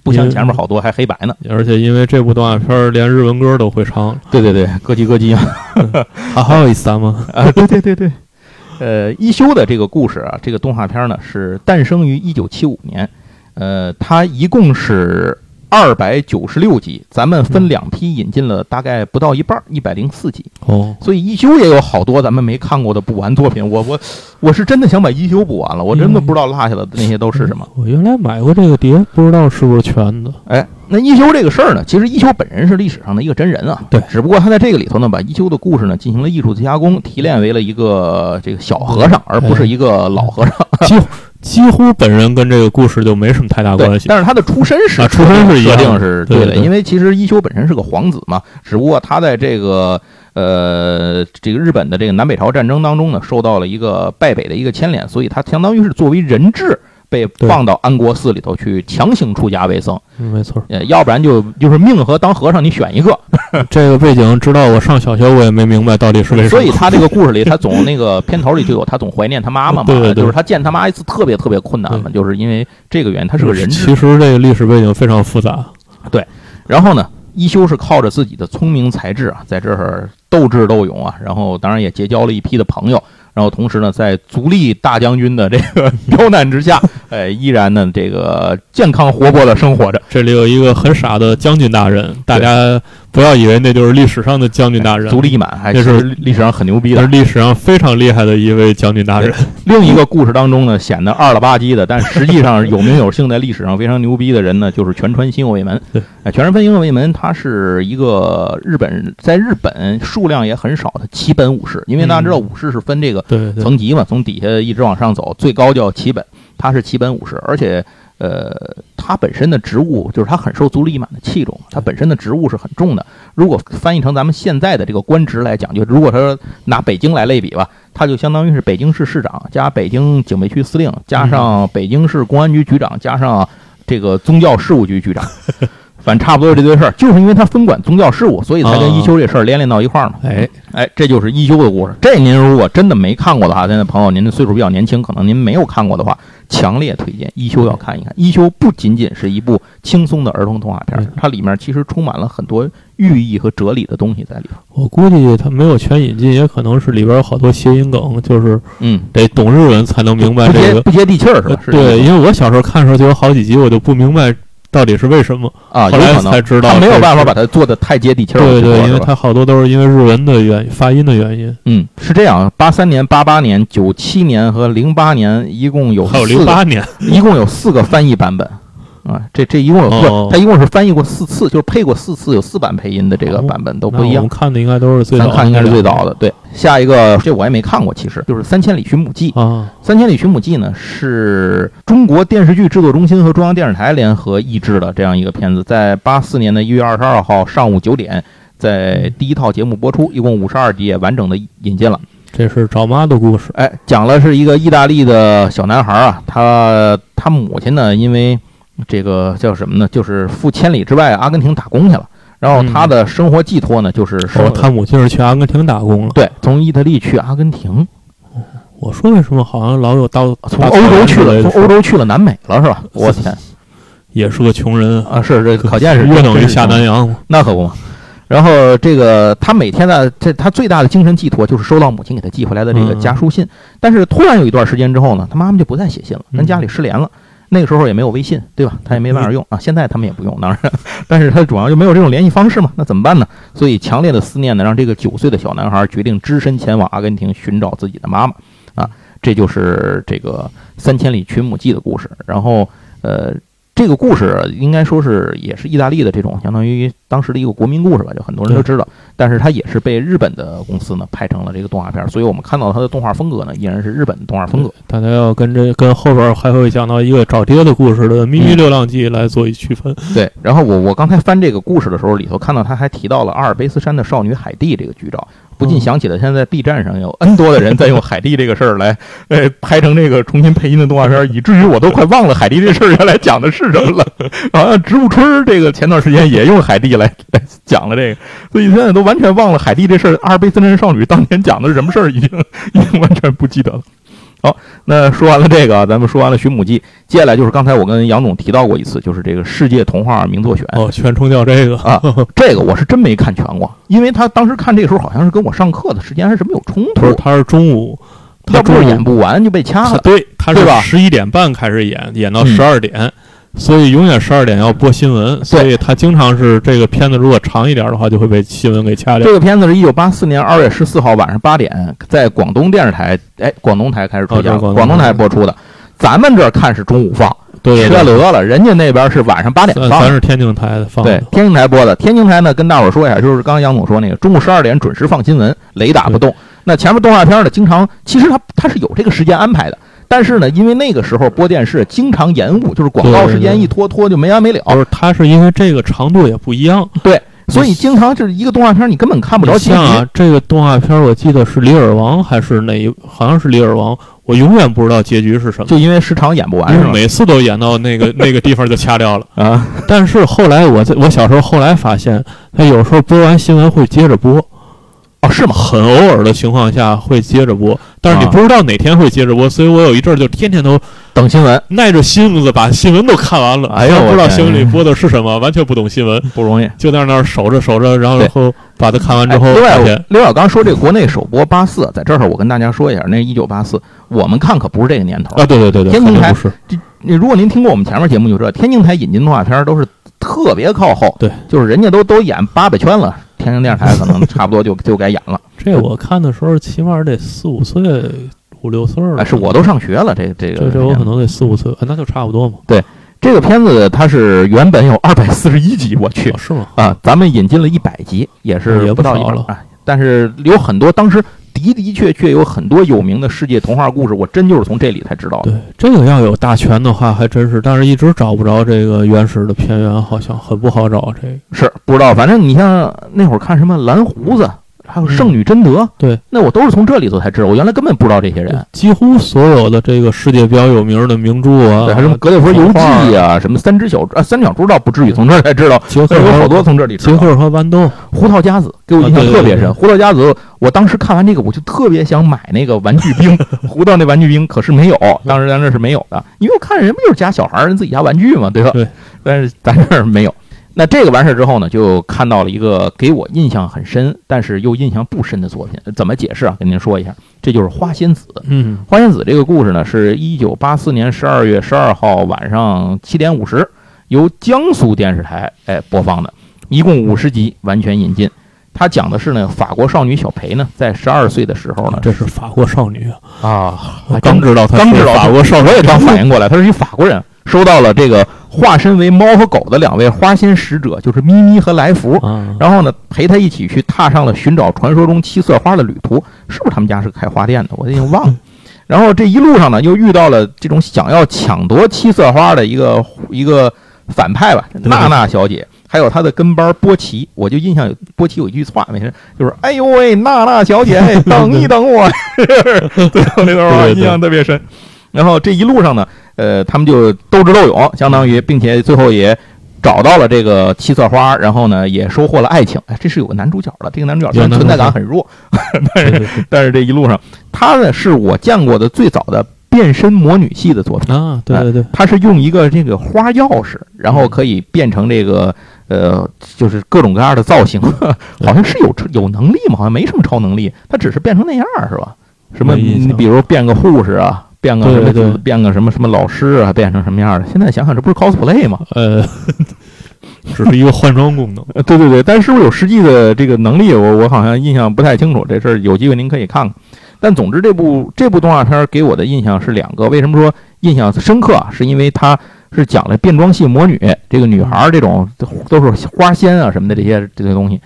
不像前面好多还黑白呢。而且因为这部动画片连日文歌都会唱，对对对，咯叽咯叽啊，还还有一三吗？啊，对对对对。呃，一休的这个故事啊，这个动画片呢是诞生于一九七五年，呃，它一共是。二百九十六集，咱们分两批引进了，大概不到一半，一百零四集。哦，所以一休也有好多咱们没看过的补完作品。我我我是真的想把一休补完了，我真的不知道落下的那些都是什么。我原来买过这个碟，不知道是不是全的。哎，那一休这个事儿呢，其实一休本人是历史上的一个真人啊。对，只不过他在这个里头呢，把一休的故事呢进行了艺术加工，提炼为了一个这个小和尚，而不是一个老和尚。几乎本人跟这个故事就没什么太大关系，但是他的出身是出身是一定是对的，因为其实一休本身是个皇子嘛，只不过他在这个呃这个日本的这个南北朝战争当中呢，受到了一个败北的一个牵连，所以他相当于是作为人质。被放到安国寺里头去强行出家为僧，没错，呃，要不然就就是命和当和尚，你选一个。这个背景，直到我上小学，我也没明白到底是为什么。所以他这个故事里，他总那个片头里就有他总怀念他妈妈嘛，就是他见他妈一次特别特别困难嘛，就是因为这个原因，他是个人质。其实这个历史背景非常复杂。对，然后呢，一休是靠着自己的聪明才智啊，在这儿斗智斗勇啊，然后当然也结交了一批的朋友。然后同时呢，在足利大将军的这个 刁难之下，哎，依然呢这个健康活泼的生活着。这里有一个很傻的将军大人，大家。不要以为那就是历史上的将军大人，足利义满，还是历史上很牛逼的，是历史上非常厉害的一位将军大人。另一个故事当中呢，显得二了吧唧的，但实际上有名有姓，在历史上非常牛逼的人呢，就是全川新右卫门。哎，全川新右卫门，他是一个日本，在日本数量也很少的七本武士，因为大家知道武士是分这个层级嘛，从底下一直往上走，最高叫七本，他是七本武士，而且。呃，他本身的职务就是他很受足利义满的器重，他本身的职务是很重的。如果翻译成咱们现在的这个官职来讲，就如果他拿北京来类比吧，他就相当于是北京市市长加北京警备区司令，加上北京市公安局局长，加上这个宗教事务局局长。反正差不多是这堆事儿，就是因为他分管宗教事务，所以才跟一休这事儿连连到一块儿嘛。哎哎，这就是一休的故事。这您如果真的没看过的话，现在朋友您的岁数比较年轻，可能您没有看过的话，强烈推荐一休要看一看。一休不仅仅是一部轻松的儿童动画片，它里面其实充满了很多寓意和哲理的东西在里头。我估计它没有全引进，也可能是里边有好多谐音梗，就是嗯，得懂日文才能明白这个不接地气儿是吧？对，因为我小时候看的时候就有好几集，我就不明白。到底是为什么啊？后来才知道，他没有办法把它做的太接地气儿。对对，因为它好多都是因为日文的原发音的原因。嗯，是这样。八三年、八八年、九七年和零八年一共有还有零八年，一共有四个翻译版本。啊，这这一共有不，他一共是翻译过四次，就是配过四次，有四版配音的这个版本都不一样。我们看的应该都是最咱看应该是最早的。对，下一个这我也没看过，其实就是《三千里寻母记》啊，《三千里寻母记》呢是中国电视剧制作中心和中央电视台联合译制的这样一个片子，在八四年的一月二十二号上午九点，在第一套节目播出，一共五十二集，也完整的引进了。这是找妈的故事，哎，讲了是一个意大利的小男孩啊，他他母亲呢因为。这个叫什么呢？就是赴千里之外阿根廷打工去了。然后他的生活寄托呢，就是说他母亲是去阿根廷打工了。对，从意大利去阿根廷。我说为什么好像老有到从欧洲去了，从欧洲去了南美了是吧？我天，也是个穷人啊！是这可见是约等于下南洋那可不嘛。然后这个他每天呢，这他最大的精神寄托就是收到母亲给他寄回来的这个家书信。但是突然有一段时间之后呢，他妈妈就不再写信了，跟家里失联了。那个时候也没有微信，对吧？他也没办法用啊。现在他们也不用，当然，但是他主要就没有这种联系方式嘛。那怎么办呢？所以强烈的思念呢，让这个九岁的小男孩决定只身前往阿根廷寻找自己的妈妈。啊，这就是这个《三千里寻母记》的故事。然后，呃。这个故事应该说是也是意大利的这种相当于当时的一个国民故事吧，就很多人都知道。但是它也是被日本的公司呢拍成了这个动画片，所以我们看到它的动画风格呢依然是日本的动画风格。大家要跟这跟后边还会讲到一个找爹的故事的《咪咪流浪记》来做一区分。对，然后我我刚才翻这个故事的时候，里头看到他还提到了阿尔卑斯山的少女海蒂这个剧照。不禁想起了现在 B 站上有 N 多的人在用海蒂这个事儿来，呃，拍成这个重新配音的动画片，以至于我都快忘了海蒂这事儿原来讲的是什么了。啊，植物春这个前段时间也用海蒂来来讲了这个，所以现在都完全忘了海蒂这事儿。阿尔卑斯山少女当年讲的是什么事儿，已经已经完全不记得了。好，那说完了这个，咱们说完了《寻母记》，接下来就是刚才我跟杨总提到过一次，就是这个世界童话名作选哦，全冲掉这个啊，这个我是真没看全过，因为他当时看这个时候好像是跟我上课的时间还是什么有冲突，他是中午，他不是演不完就被掐了，对，他是吧？十一点半开始演，演到十二点。所以永远十二点要播新闻，所以他经常是这个片子如果长一点的话，就会被新闻给掐掉。这个片子是一九八四年二月十四号晚上八点，在广东电视台，哎，广东台开始出现，广东台播出的。咱们这看是中午放，缺德了。人家那边是晚上八点放，咱是天津台的放。对，天津台播的。天津台呢，跟大伙说一下，就是刚刚杨总说那个中午十二点准时放新闻，雷打不动。那前面动画片呢，经常其实它它是有这个时间安排的。但是呢，因为那个时候播电视经常延误，就是广告时间一拖拖就没完没了。不是，它是因为这个长度也不一样，对，所以经常就是一个动画片你根本看不着结局。像这个动画片，我记得是《李尔王》还是哪一？好像是《李尔王》，我永远不知道结局是什么，就因为时长演不完，因为每次都演到那个 那个地方就掐掉了啊。但是后来我在我小时候后来发现，他有时候播完新闻会接着播。是吗？很偶尔的情况下会接着播，但是你不知道哪天会接着播，所以我有一阵儿就天天都等新闻，耐着性子把新闻都看完了。哎呦，不知道新闻里播的是什么，完全不懂新闻，不容易，就在那儿守着守着，然后然后把它看完之后。另外，刘小刚说这个国内首播八四，在这儿我跟大家说一下，那一九八四，我们看可不是这个年头啊。对对对对，天津台是。如果您听过我们前面节目就知道，天津台引进动画片都是特别靠后，对，就是人家都都演八百圈了。天津电视台可能差不多就 就该演了。这我看的时候，起码得四五岁、五六岁了。哎，是我都上学了，这这个。这这我可能得四五岁，那就差不多嘛。对，这个片子它是原本有二百四十一集，我去，是吗？啊，咱们引进了一百集，也是不到一了。但是有很多当时。的的确确有很多有名的世界童话故事，我真就是从这里才知道的。对，这个要有大全的话，还真是，但是一直找不着这个原始的片源，好像很不好找。这个是不知道，反正你像那会儿看什么蓝胡子。还有圣女贞德，对，那我都是从这里头才知道，我原来根本不知道这些人。几乎所有的这个世界比较有名的名著啊，对，还什么《格列佛游记》啊，什么《三只小啊三脚猪》倒不至于从这儿才知道，有好多从这里。杰克和豌豆，胡桃夹子给我印象特别深。胡桃夹子，我当时看完这个，我就特别想买那个玩具兵，胡桃那玩具兵，可是没有，当时咱这是没有的，因为我看人不就是家小孩人自己家玩具嘛，对吧？对，但是咱这儿没有。那这个完事之后呢，就看到了一个给我印象很深，但是又印象不深的作品。怎么解释啊？跟您说一下，这就是《花仙子》。嗯，《花仙子》这个故事呢，是一九八四年十二月十二号晚上七点五十，由江苏电视台哎播放的，一共五十集，完全引进。它讲的是呢，法国少女小裴呢，在十二岁的时候呢，这是法国少女啊，刚知道，刚知道法国少女，我也刚反应过来，她是一法国人。收到了这个化身为猫和狗的两位花仙使者，就是咪咪和来福。然后呢，陪他一起去踏上了寻找传说中七色花的旅途。是不是他们家是开花店的？我已经忘了。然后这一路上呢，又遇到了这种想要抢夺七色花的一个一个反派吧，娜娜小姐，还有她的跟班波奇。我就印象有波奇有一句话，没事，就是“哎呦喂，娜娜小姐，等一等我”，最后那段话印象特别深。然后这一路上呢。呃，他们就斗智斗勇，相当于，并且最后也找到了这个七色花，然后呢，也收获了爱情。哎，这是有个男主角的，这个男主角虽然存在感很弱，但是 但是这一路上，他呢是我见过的最早的变身魔女系的作品啊。对对对，他是用一个这个花钥匙，然后可以变成这个呃，就是各种各样的造型，好像是有有能力吗？好像没什么超能力，他只是变成那样是吧？什么你比如变个护士啊？变个什么？变个什么什么老师啊？变成什么样的？现在想想，这不是 cosplay 吗？呃，只是一个换装功能。对对对，但是不是有实际的这个能力？我我好像印象不太清楚。这事儿有机会您可以看看。但总之，这部这部动画片给我的印象是两个。为什么说印象深刻？是因为它是讲了变装系魔女这个女孩这种都是花仙啊什么的这些这些东西。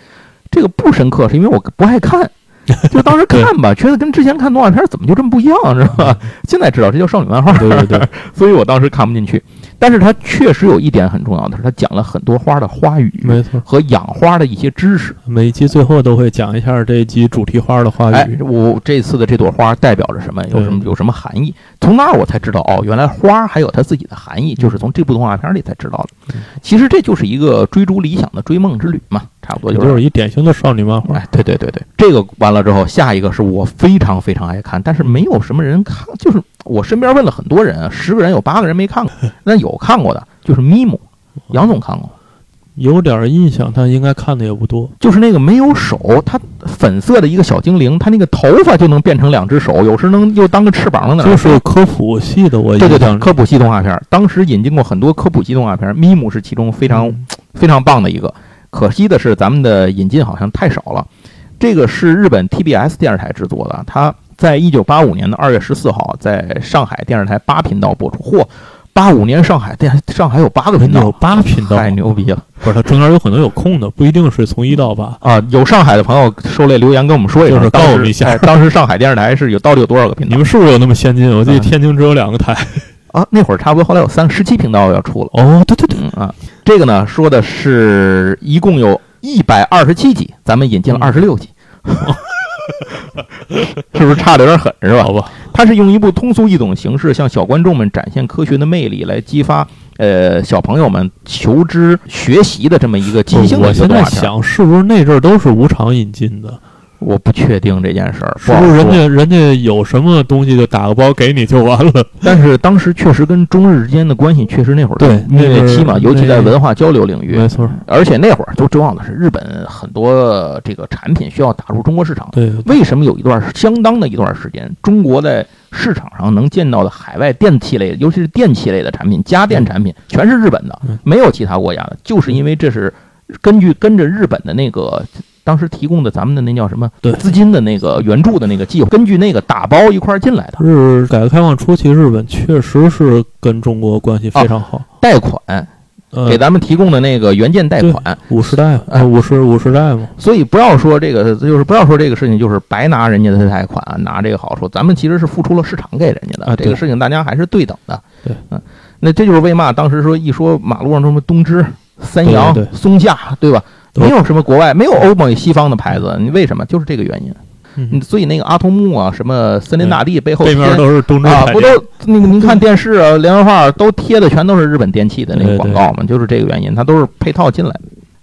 这个不深刻，是因为我不爱看。就当时看吧，觉得跟之前看动画片怎么就这么不一样，是吧？现在知道这叫少女漫画，对对对，所以我当时看不进去。但是它确实有一点很重要的是，它讲了很多花的花语，没错，和养花的一些知识。每一集最后都会讲一下这一集主题花的花语。我这次的这朵花代表着什么？有什么有什么含义？从那儿我才知道，哦，原来花还有它自己的含义，就是从这部动画片里才知道的。其实这就是一个追逐理想的追梦之旅嘛，差不多就是一典型的少女漫画。哎，对对对对，这个完了之后，下一个是我非常非常爱看，但是没有什么人看，就是我身边问了很多人，十个人有八个人没看过，那有看过的。就是咪姆，杨总看过，有点印象，但应该看的也不多。就是那个没有手，它粉色的一个小精灵，它那个头发就能变成两只手，有时能又当个翅膀呢。就是科普系的，我对对对，科普系动画片，当时引进过很多科普系动画片，咪姆是其中非常非常棒的一个。可惜的是，咱们的引进好像太少了。这个是日本 TBS 电视台制作的，它在一九八五年的二月十四号在上海电视台八频道播出。嚯！八五年上海电上海有八个频道，有八频道，太牛逼了！不是，它中间有很多有空的，不一定是从一到八啊。有上海的朋友受累留言跟我们说一声，告诉我们一下，当时上海电视台是有到底有多少个频道？你们是不是有那么先进？我记得天津只有两个台啊。那会儿差不多，后来有三十七频道要出了。哦，对对对啊，这个呢说的是一共有一百二十七集，咱们引进了二十六集。是不是差的有点狠，是吧？好吧，他是用一部通俗易懂的形式向小观众们展现科学的魅力，来激发呃小朋友们求知学习的这么一个积极的我现在想，是不是那阵儿都是无偿引进的？我不确定这件事儿，是不是人家人家有什么东西就打个包给你就完了？但是当时确实跟中日之间的关系确实那会儿对蜜月期嘛，尤其在文化交流领域，没错。而且那会儿最重要的是，日本很多这个产品需要打入中国市场。对，为什么有一段相当的一段时间，中国在市场上能见到的海外电器类，尤其是电器类的产品、家电产品，全是日本的，没有其他国家的，就是因为这是根据跟着日本的那个。当时提供的咱们的那叫什么？对，资金的那个援助的那个计划，根据那个打包一块儿进来的。是改革开放初期，日本确实是跟中国关系非常好，贷款给咱们提供的那个原件贷款，五十代，哎，五十五十代嘛。所以不要说这个，就是不要说这个事情，就是白拿人家的贷款，拿这个好处，咱们其实是付出了市场给人家的。这个事情大家还是对等的。对，嗯，那这就是为嘛当时说一说马路上什么东芝、三洋、松下，对吧？没有什么国外，没有欧美西方的牌子，你为什么？就是这个原因。嗯，所以那个阿童木啊，什么森林大地背后背面都是东芝啊，不都那个？您看电视啊，连环画都贴的全都是日本电器的那个广告嘛，就是这个原因，它都是配套进来的。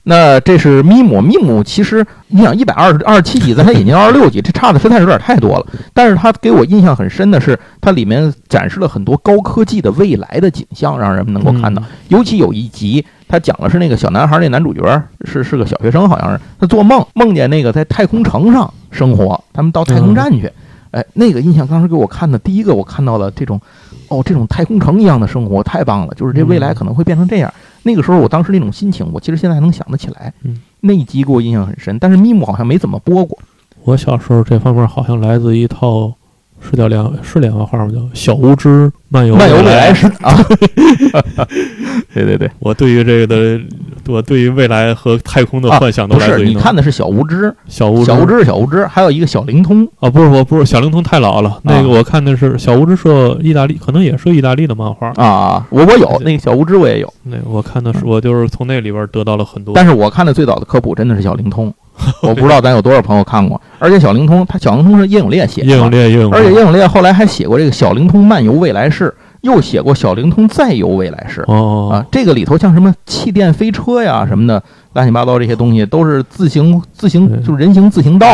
那这是咪姆，咪姆其实你想一百二十二十七集，咱才引进二十六集，这差的实在是有点太多了。但是它给我印象很深的是，它里面展示了很多高科技的未来的景象，让人们能够看到。尤其有一集。他讲的是那个小男孩，那男主角是是个小学生，好像是他做梦梦见那个在太空城上生活，他们到太空站去，哎，那个印象当时给我看的第一个，我看到了这种，哦，这种太空城一样的生活太棒了，就是这未来可能会变成这样。那个时候我当时那种心情，我其实现在还能想得起来。嗯那一集给我印象很深，但是咪姆好像没怎么播过。我小时候这方面好像来自一套。是叫两是连环画吗？叫小无知漫游漫游未来史啊！对对对，我对于这个的，我对于未来和太空的幻想都来自于你看的是小无知，小无小无知小无知，还有一个小灵通啊！不是我不是小灵通太老了，那个我看的是小无知是意大利，可能也是意大利的漫画啊！我我有那个小无知我也有，那我看的是我就是从那里边得到了很多，但是我看的最早的科普真的是小灵通。我不知道咱有多少朋友看过，而且小灵通，他小灵通是叶永烈写的，叶永烈，叶永烈，而且叶永烈后来还写过这个小灵通漫游未来式，又写过小灵通再游未来式。哦啊，这个里头像什么气垫飞车呀什么的，乱七八糟这些东西都是自行自行就是人行自行道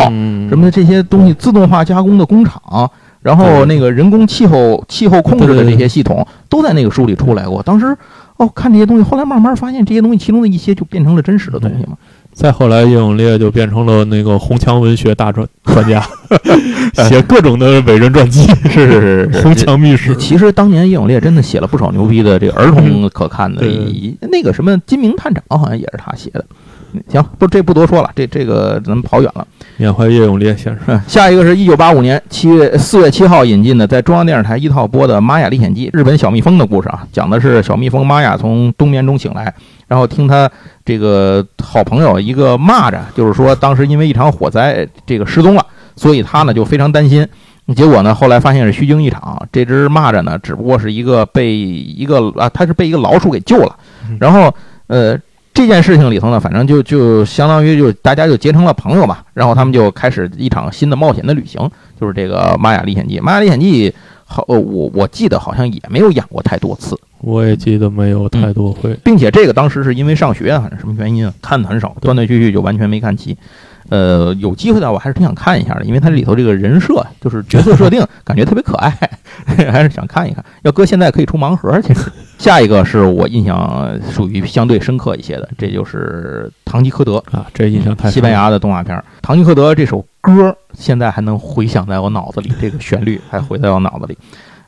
什么的这些东西，自动化加工的工厂，然后那个人工气候气候控制的这些系统都在那个书里出来过。当时哦看这些东西，后来慢慢发现这些东西其中的一些就变成了真实的东西嘛。再后来，叶永烈就变成了那个红墙文学大专专家，写各种的伟人传记，是是是，红墙秘史。其实当年叶永烈真的写了不少牛逼的这个儿童可看的，那个什么《金明探长》好像也是他写的。行，不，这不多说了，这这个咱们跑远了。缅怀叶永烈先生。下一个是一九八五年七月四月七号引进的，在中央电视台一套播的《玛雅历险记》，日本小蜜蜂的故事啊，讲的是小蜜蜂玛雅从冬眠中醒来，然后听他这个好朋友一个蚂蚱，就是说当时因为一场火灾这个失踪了，所以他呢就非常担心。结果呢，后来发现是虚惊一场。这只蚂蚱呢，只不过是一个被一个啊，它是被一个老鼠给救了。然后呃，这件事情里头呢，反正就就相当于就大家就结成了朋友嘛。然后他们就开始一场新的冒险的旅行，就是这个《玛雅历险记》。《玛雅历险记》好，我我记得好像也没有演过太多次。我也记得没有太多回，并且这个当时是因为上学啊，反正什么原因啊，看的很少，断断续续就完全没看齐。呃，有机会的话，我还是挺想看一下的，因为它里头这个人设，就是角色设定，感觉特别可爱，还是想看一看。要搁现在可以出盲盒，其实。下一个是我印象属于相对深刻一些的，这就是《堂吉诃德》啊，这印象太西班牙的动画片，《堂吉诃德》这首歌现在还能回响在我脑子里，这个旋律还回在我脑子里。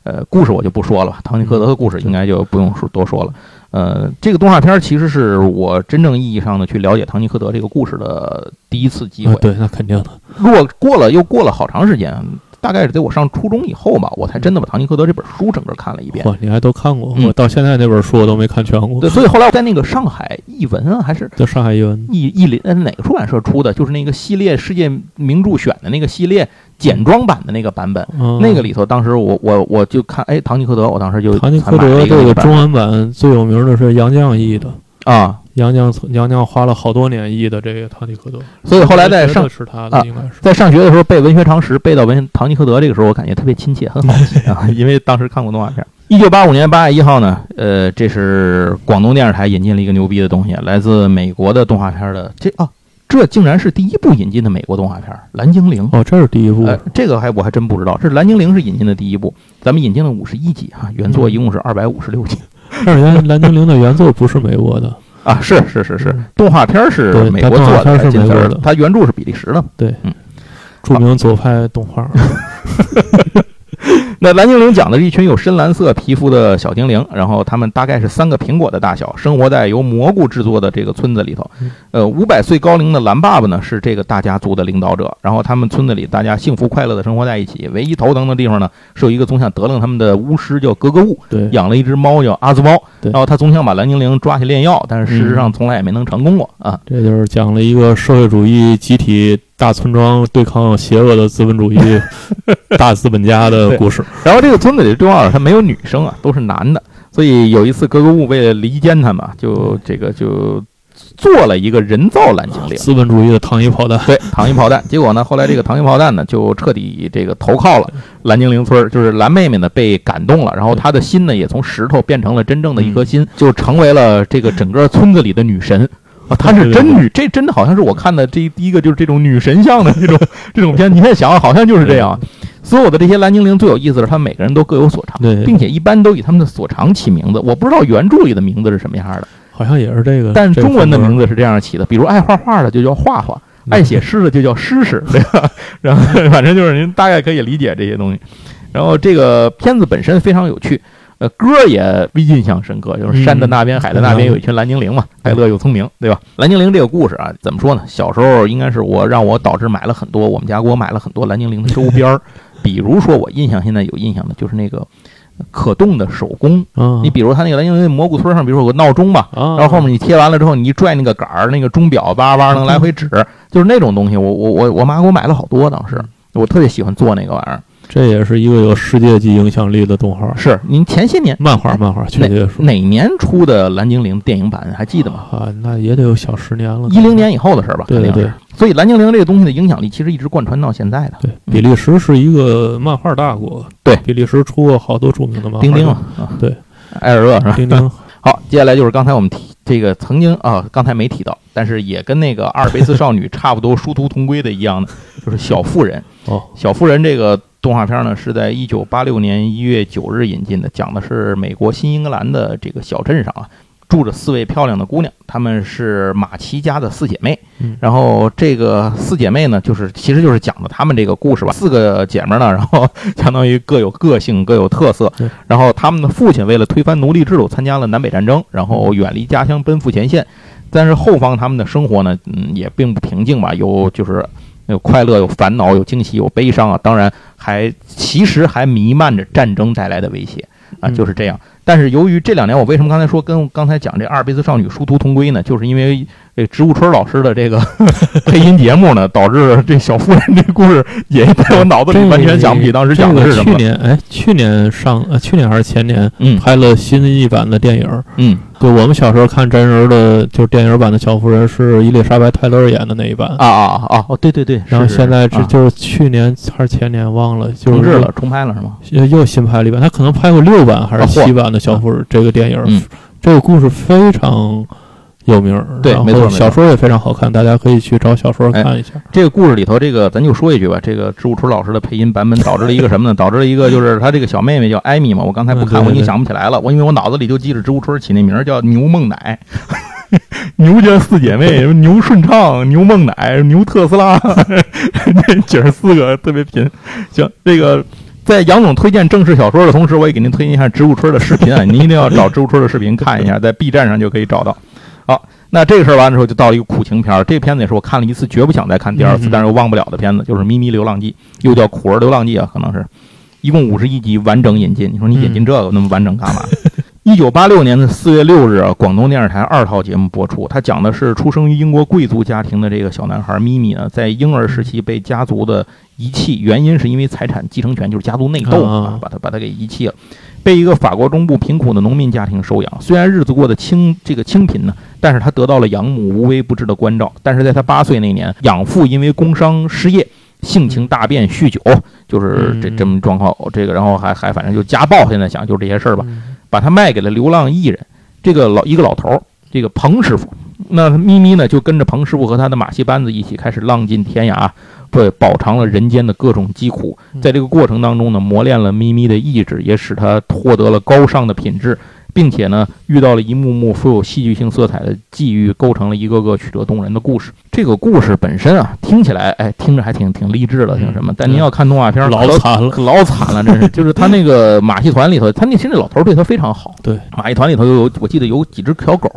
呃，故事我就不说了吧，《堂吉诃德》的故事应该就不用说多说了。呃，这个动画片其实是我真正意义上的去了解《唐吉诃德》这个故事的第一次机会。对，那肯定的。如果过了又过了好长时间。大概是得我上初中以后吧，我才真的把《唐吉诃德》这本书整个看了一遍。哇，你还都看过？我到现在那本书我都没看全过。对，所以后来我在那个上海译文啊，还是在上海译文译译林，哪个出版社出的？就是那个系列世界名著选的那个系列简装版的那个版本。那个里头，当时我我我就看，哎，《堂吉诃德》，我当时就《堂吉诃德》这个中文版最有名的是杨绛译的啊。杨绛杨绛花了好多年译的这个《堂吉诃德》，所以后来在上是他的，应该是在上学的时候背文学常识，背到文《唐吉诃德》这个时候，我感觉特别亲切，很好记啊，因为当时看过动画片。一九八五年八月一号呢，呃，这是广东电视台引进了一个牛逼的东西，来自美国的动画片的这啊，这竟然是第一部引进的美国动画片《蓝精灵》哦，这是第一部，这个还我还真不知道，这是《蓝精灵》是引进的第一部，咱们引进了五十一集哈，原作一共是二百五十六集。但是原《蓝精灵》的原作不是美国的。啊，是是是是，动画片是美国做的，是美国的，它原著是比利时的，对，嗯，著名左派动画。那蓝精灵讲的是一群有深蓝色皮肤的小精灵，然后他们大概是三个苹果的大小，生活在由蘑菇制作的这个村子里头。呃，五百岁高龄的蓝爸爸呢是这个大家族的领导者，然后他们村子里大家幸福快乐的生活在一起。唯一头疼的地方呢是有一个总想得令他们的巫师叫格格巫，对，养了一只猫叫阿兹猫，然后他总想把蓝精灵抓去炼药，但是事实上从来也没能成功过啊。这就是讲了一个社会主义集体。大村庄对抗邪恶的资本主义 大资本家的故事。然后这个村子里重要的，他没有女生啊，都是男的。所以有一次，格格巫为了离间他嘛，就这个就做了一个人造蓝精灵。资本主义的糖衣炮弹，对，糖衣炮弹。结果呢，后来这个糖衣炮弹呢，就彻底这个投靠了蓝精灵村，就是蓝妹妹呢被感动了，然后她的心呢也从石头变成了真正的一颗心，就成为了这个整个村子里的女神。啊，她是真女，这真的好像是我看的这第一个就是这种女神像的这种这种片。你现在想想，好像就是这样。所有的这些蓝精灵最有意思的是，他们每个人都各有所长，并且一般都以他们的所长起名字。我不知道原著里的名字是什么样的，好像也是这个，但中文的名字是这样起的。比如爱画画的就叫画画，爱写诗的就叫诗诗，对吧？然后反正就是您大概可以理解这些东西。然后这个片子本身非常有趣。呃，歌也印象深刻，就是山的那边，海的那边有一群蓝精灵嘛，快乐又聪明，对吧？蓝精灵这个故事啊，怎么说呢？小时候应该是我让我导致买了很多，我们家给我买了很多蓝精灵的周边儿，比如说我印象现在有印象的就是那个可动的手工，你比如他那个蓝精灵蘑菇村上，比如说有个闹钟吧，然后后面你贴完了之后，你一拽那个杆儿，那个钟表叭叭能来回指，就是那种东西，我我我我妈给我买了好多，当时我特别喜欢做那个玩意儿。这也是一个有世界级影响力的动画。是您前些年漫画，漫画确实哪年出的《蓝精灵》电影版还记得吗？啊，那也得有小十年了，一零年以后的事儿吧？对对对。所以《蓝精灵》这个东西的影响力其实一直贯穿到现在的。对，比利时是一个漫画大国。对，比利时出过好多著名的漫画。丁丁啊，对，艾尔勒是吧？丁丁。好，接下来就是刚才我们提这个曾经啊，刚才没提到，但是也跟那个阿尔卑斯少女差不多殊途同归的一样的，就是小妇人。哦，小妇人这个。动画片呢是在一九八六年一月九日引进的，讲的是美国新英格兰的这个小镇上啊，住着四位漂亮的姑娘，她们是马奇家的四姐妹。然后这个四姐妹呢，就是其实就是讲的她们这个故事吧。四个姐妹呢，然后相当于各有个性，各有特色。然后他们的父亲为了推翻奴隶制度，参加了南北战争，然后远离家乡奔赴前线。但是后方他们的生活呢，嗯，也并不平静吧，有就是。有快乐，有烦恼，有惊喜，有悲伤啊！当然，还其实还弥漫着战争带来的威胁啊！就是这样，但是由于这两年，我为什么刚才说跟刚才讲这阿尔卑斯少女殊途同归呢？就是因为这植物春老师的这个 配音节目呢，导致这小妇人这故事也在我脑子里完全想不起当时讲的是什么。去年哎，去年上呃，去年还是前年，嗯拍了新一版的电影。嗯，对我们小时候看真人的，就是电影版的小妇人是伊丽莎白泰勒演的那一版啊啊啊！哦，对对对。然后现在这就是去年还是前年忘了，就重置了，重拍了是吗？又新拍了一版，他可能拍过六版还是七版的小妇人这个电影。这个故事非常。有名儿，对，没错，小说也非常好看，大家可以去找小说看一下。这个故事里头，这个咱就说一句吧，这个植物春老师的配音版本导致了一个什么呢？导致了一个就是他这个小妹妹叫艾米嘛，我刚才不看，我已经想不起来了，我因为我脑子里就记着植物春起那名叫牛梦奶，牛家四姐妹，牛顺畅、牛梦奶、牛特斯拉，这姐儿四个特别贫。行，这个在杨总推荐正式小说的同时，我也给您推荐一下植物春的视频啊，您一定要找植物春的视频看一下，在 B 站上就可以找到。好，那这个事儿完了之后，就到了一个苦情片儿。这个片子也是我看了一次，绝不想再看第二次，但是又忘不了的片子，就是《咪咪流浪记》，又叫《苦儿流浪记》啊，可能是，一共五十一集完整引进。你说你引进这个那么完整干嘛？一九八六年的四月六日啊，广东电视台二套节目播出。它讲的是出生于英国贵族家庭的这个小男孩咪咪呢，在婴儿时期被家族的遗弃，原因是因为财产继承权，就是家族内斗啊，把他把他给遗弃了。被一个法国中部贫苦的农民家庭收养，虽然日子过得清这个清贫呢，但是他得到了养母无微不至的关照。但是在他八岁那年，养父因为工伤失业，性情大变，酗酒，就是这这么状况。这个然后还还反正就家暴，现在想就是这些事儿吧，把他卖给了流浪艺人，这个老一个老头儿，这个彭师傅。那咪咪呢，就跟着彭师傅和他的马戏班子一起开始浪尽天涯。对，饱尝了人间的各种疾苦，在这个过程当中呢，磨练了咪咪的意志，也使他获得了高尚的品质，并且呢，遇到了一幕幕富有戏剧性色彩的际遇，构成了一个个曲折动人的故事。这个故事本身啊，听起来，哎，听着还挺挺励志的，挺什么？但您要看动画片，老惨了，老惨了，真是。就是他那个马戏团里头，他那其实老头对他非常好。对，马戏团里头有，我记得有几只小狗。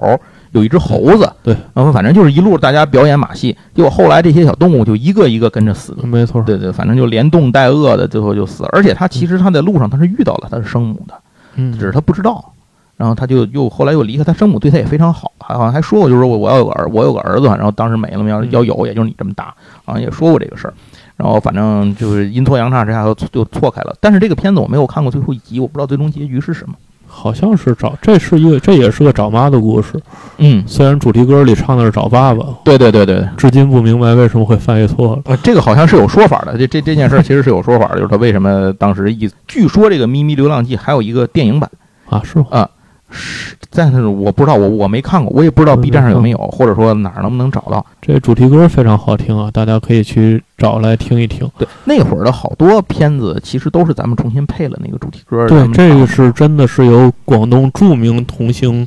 有一只猴子，对，然后反正就是一路大家表演马戏，结果后来这些小动物就一个一个跟着死，没错，对对，反正就连冻带饿的，最后就死了。而且他其实他在路上他是遇到了他的生母的，嗯，只是他不知道，然后他就又后来又离开他生母，对他也非常好，好像还说过，就是我我要有个儿，我有个儿子，然后当时没了，要要有，也就是你这么大，好像也说过这个事儿。然后反正就是阴错阳差之下就就错开了。但是这个片子我没有看过最后一集，我不知道最终结局是什么。好像是找，这是一个，这也是个找妈的故事。嗯，虽然主题歌里唱的是找爸爸。对对对对，至今不明白为什么会翻译错了。呃，这个好像是有说法的。这这这件事其实是有说法的，就是他为什么当时意思。据说这个《咪咪流浪记》还有一个电影版啊？是吗？啊。是，但是我不知道，我我没看过，我也不知道 B 站上有没有，或者说哪儿能不能找到。这主题歌非常好听啊，大家可以去找来听一听。对，那会儿的好多片子其实都是咱们重新配了那个主题歌。对，这个是真的是由广东著名童星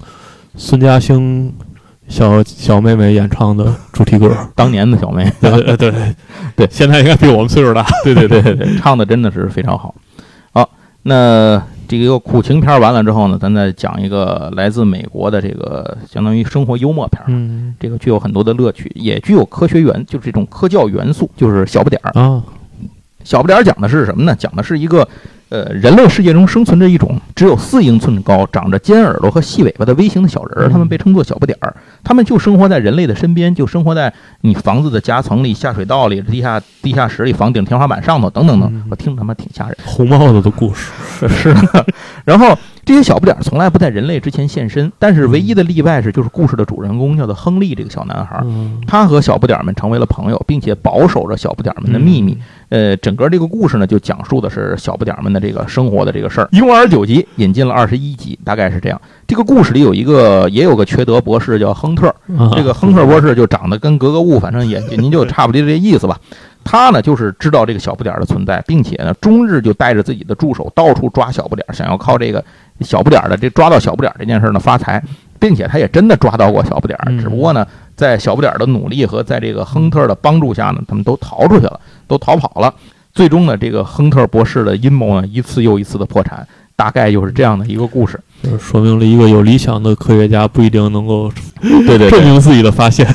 孙嘉欣小小妹妹演唱的主题歌。当年的小妹，对对对 对，现在应该比我们岁数大。对对对对，唱的真的是非常好。好，那。这个苦情片完了之后呢，咱再讲一个来自美国的这个相当于生活幽默片。嗯，这个具有很多的乐趣，也具有科学元，就是这种科教元素，就是小不点儿啊。小不点儿讲的是什么呢？讲的是一个。呃，人类世界中生存着一种只有四英寸高、长着尖耳朵和细尾巴的微型的小人儿，他们被称作小不点儿。他们就生活在人类的身边，就生活在你房子的夹层里、下水道里、地下地下室里、房顶天花板上头等等等。我听着他妈挺吓人。红帽子的故事 是。然后这些小不点儿从来不在人类之前现身，但是唯一的例外是，就是故事的主人公叫做亨利这个小男孩，他和小不点儿们成为了朋友，并且保守着小不点儿们的秘密。呃，整个这个故事呢，就讲述的是小不点儿们的这个生活的这个事儿。一共二十九集，引进了二十一集，大概是这样。这个故事里有一个，也有个缺德博士叫亨特。这个亨特博士就长得跟格格巫，反正也您就 差不多这意思吧。他呢，就是知道这个小不点儿的存在，并且呢，终日就带着自己的助手到处抓小不点儿，想要靠这个小不点儿的这抓到小不点儿这件事呢发财，并且他也真的抓到过小不点儿，只不过呢。在小不点儿的努力和在这个亨特的帮助下呢，他们都逃出去了，都逃跑了。最终呢，这个亨特博士的阴谋呢，一次又一次的破产，大概就是这样的一个故事，说明了一个有理想的科学家不一定能够对对证明自己的发现。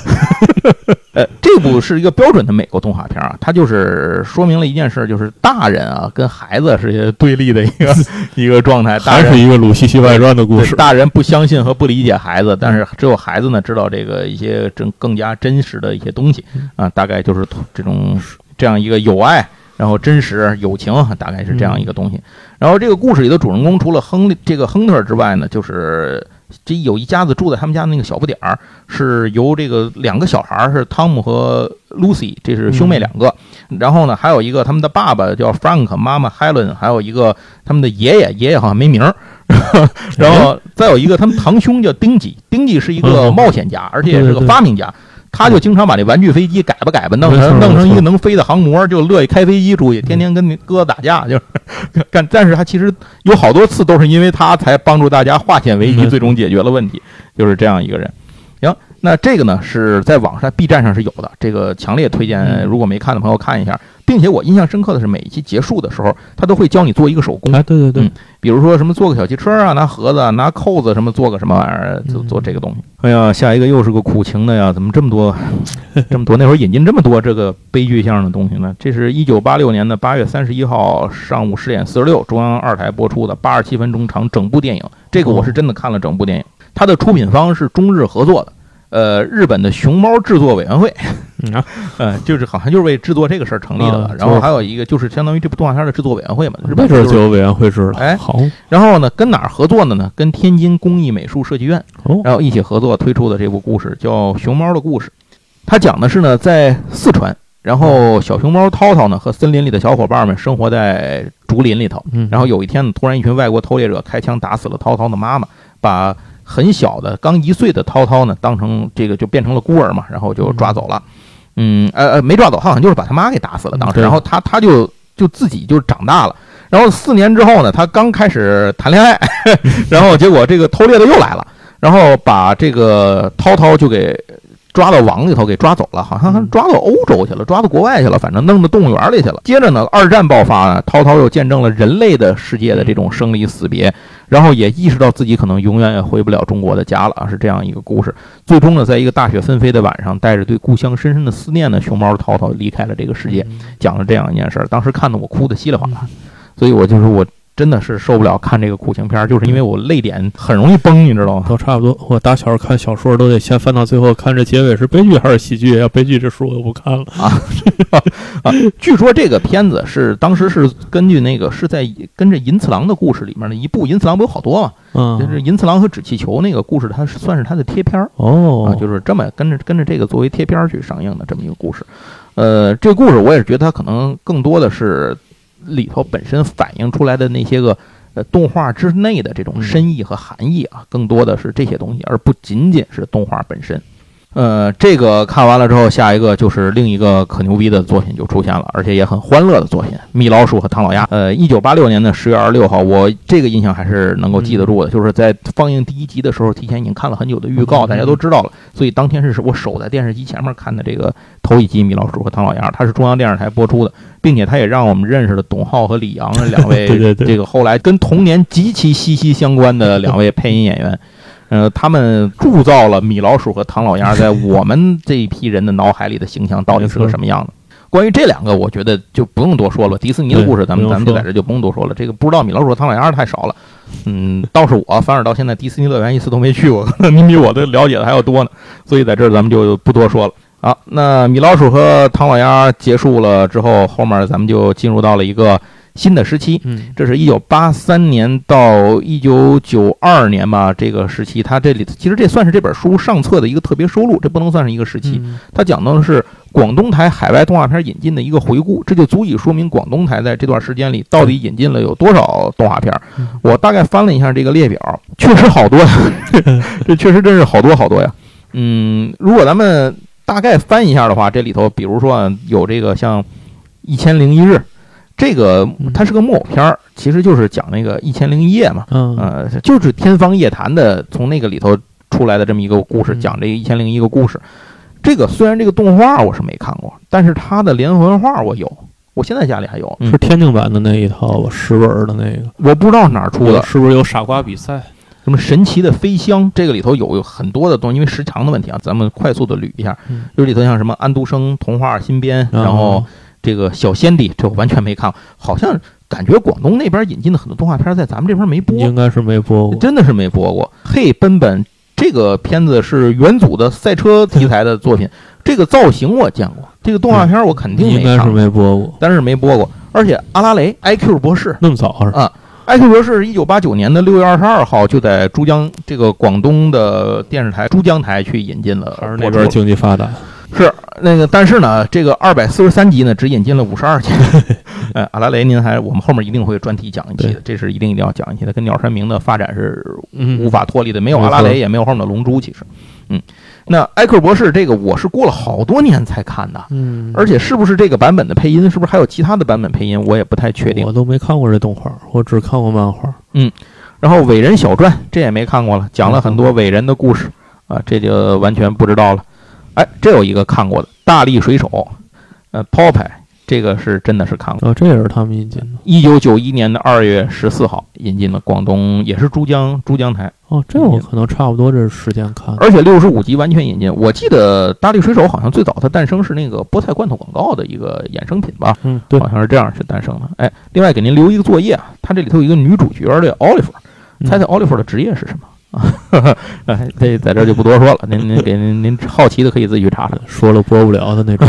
呃，这部是一个标准的美国动画片啊，它就是说明了一件事，就是大人啊跟孩子是一个对立的一个 一个状态，大 人还是一个鲁西西外传的故事。大人不相信和不理解孩子，但是只有孩子呢知道这个一些真更加真实的一些东西啊，大概就是这种这样一个友爱，然后真实友情，大概是这样一个东西。然后这个故事里的主人公除了亨利这个亨特之外呢，就是这有一家子住在他们家那个小不点儿，是由这个两个小孩儿是汤姆和 Lucy，这是兄妹两个。然后呢，还有一个他们的爸爸叫 Frank，妈妈 Helen，还有一个他们的爷爷，爷爷好像没名儿。然后再有一个他们堂兄叫丁吉，丁吉是一个嗯冒险家，而且也是个发明家。他就经常把那玩具飞机改吧改吧，弄成弄成一个能飞的航模，就乐意开飞机出去，天天跟那哥打架，就是 干。但是他其实有好多次都是因为他才帮助大家化险为夷，嗯最终解决了问题，就是这样一个人。行，那这个呢是在网上 B 站上是有的，这个强烈推荐，嗯如果没看的朋友看一下。并且我印象深刻的是，每一期结束的时候，他都会教你做一个手工，哎，对对对嗯，比如说什么做个小汽车啊，拿盒子啊，拿扣子什么做个什么玩意儿，做嗯做这个东西。哎呀，下一个又是个苦情的呀，怎么这么多，这么多？那会儿引进这么多这个悲剧性的东西呢？这是一九八六年的八月三十一号上午十点四十六，中央二台播出的八十七分钟长整部电影。这个我是真的看了整部电影，它的出品方是中日合作的。呃，日本的熊猫制作委员会，嗯啊，呃，就是好像就是为制作这个事儿成立的吧啊。然后还有一个就是相当于这部动画片的制作委员会嘛，日本那阵儿就就是有委员会制的。哎好然后呢，跟哪儿合作的呢？跟天津工艺美术设计院，哦，然后一起合作推出的这部故事叫《熊猫的故事》。它讲的是呢，在四川，然后小熊猫涛涛呢和森林里的小伙伴们生活在竹林里头。嗯，然后有一天呢，突然一群外国偷猎者开枪打死了涛涛的妈妈，把很小的刚一岁的涛涛呢当成这个就变成了孤儿嘛，然后就抓走了。嗯，呃呃，没抓走，好像就是把他妈给打死了当时。然后他他就就自己就长大了。然后四年之后呢，他刚开始谈恋爱，然后结果这个偷猎的又来了，然后把这个涛涛就给抓到网里头给抓走了，好像还抓到欧洲去了，抓到国外去了，反正弄到动物园里去了。接着呢，二战爆发呢，涛涛又见证了人类的世界的这种生离死别，然后也意识到自己可能永远也回不了中国的家了啊，是这样一个故事。最终呢，在一个大雪纷飞的晚上，带着对故乡深深的思念呢，熊猫涛涛离开了这个世界。嗯讲了这样一件事儿，当时看得我哭得稀里哗啦，所以我就是我真的是受不了看这个苦情片儿，就是因为我泪点很容易崩，你知道吗？都差不多。我打小看小说都得先翻到最后，看这结尾是悲剧还是喜剧。要悲剧，这书我就不看了。啊，据说这个片子是当时是根据那个是在跟着银次郎的故事里面的一部，银次郎不有好多嘛，嗯，就是银次郎和纸气球那个故事，它是算是它的贴片儿哦啊，，就是这么跟着跟着这个作为贴片儿去上映的这么一个故事。呃，这个故事我也是觉得它可能更多的是里头本身反映出来的那些个呃动画之内的这种深意和含义啊，更多的是这些东西，而不仅仅是动画本身。呃，这个看完了之后，下一个就是另一个可牛逼的作品就出现了，而且也很欢乐的作品《米老鼠和唐老鸭》。呃，一九八六年的十月二十六号，我这个印象还是能够记得住的，就是在放映第一集的时候，提前已经看了很久的预告，嗯大家都知道了，所以当天是我守在电视机前面看的这个头一集《米老鼠和唐老鸭》，它是中央电视台播出的，并且它也让我们认识了董浩和李阳两 位对对对这个后来跟童年极其息息相关的两位配音演员。呃，他们铸造了米老鼠和唐老鸭在我们这一批人的脑海里的形象到底是个什么样的。关于这两个，我觉得就不用多说了。迪士尼的故事，咱们咱们就在这就不用多说了。这个不知道米老鼠和唐老鸭太少了，嗯，倒是我，反而到现在迪士尼乐园一次都没去过，你比我的了解的还要多呢。所以在这儿咱们就不多说了。好，那米老鼠和唐老鸭结束了之后，后面咱们就进入到了一个新的时期。嗯，这是一九八三年到一九九二年吧，这个时期，它这里其实这算是这本书上册的一个特别收录，这不能算是一个时期。嗯它讲的是广东台海外动画片引进的一个回顾，这就足以说明广东台在这段时间里到底引进了有多少动画片嗯。我大概翻了一下这个列表，确实好多呀，这确实真是好多好多呀。嗯，如果咱们大概翻一下的话，这里头比如说啊有这个像《一千零一日》，这个它是个木偶片儿，其实就是讲那个一千零一夜嘛。嗯呃，就是天方夜谭的从那个里头出来的这么一个故事，嗯讲这一千零一个故事。这个虽然这个动画我是没看过，但是它的连环画我有，我现在家里还有。嗯是天津版的那一套吧，十本儿的那个我不知道哪儿出的，是不是有傻瓜比赛？什么神奇的飞箱，这个里头有有很多的东西，因为时长的问题啊，咱们快速的捋一下。嗯就是里头像什么安徒生童话新编，啊然后这个小仙帝，这我完全没看过，好像感觉广东那边引进的很多动画片在咱们这边没播，应该是没播过。真的是没播过。嘿，奔奔这个片子是元祖的赛车题材的作品，这个造型我见过，这个动画片我肯定应该是没播过，但是没播过。而且阿拉蕾 IQ 博士那么早？啊，IQ 博士一九八九年的六月二十二号就在珠江这个广东的电视台珠江台去引进了还是那边经济发达？是那个，但是呢，这个二百四十三集呢，只引进了五十二集。哎，阿拉蕾，您还我们后面一定会专题讲一期的，这是一定一定要讲一期的，跟鸟山明的发展是嗯无法脱离的，没有阿拉蕾，也没有后面的龙珠。其实，嗯，那艾克博士这个我是过了好多年才看的，嗯，而且是不是这个版本的配音，是不是还有其他的版本配音，我也不太确定我。都没看过这动画，我只看过漫画。嗯然后伟人小传这也没看过了，讲了很多伟人的故事啊，这就完全不知道了。哎，这有一个看过的《大力水手》，呃，Popeye，这个是真的是看过。哦，这也是他们引进的。一九九一年的二月十四号引进的广东，也是珠江珠江台，哦，这我可能差不多这时间看。而且六十五集完全引进。我记得《大力水手》好像最早它诞生是那个菠菜罐头广告的一个衍生品吧，嗯，对好，像是这样是诞生的。哎，另外给您留一个作业啊，它这里头有一个女主角的奥利弗，嗯猜猜奥利弗的职业是什么？啊，哎，这在这就不多说了，您您给您您好奇的可以自己去查查。说了播不了的那种。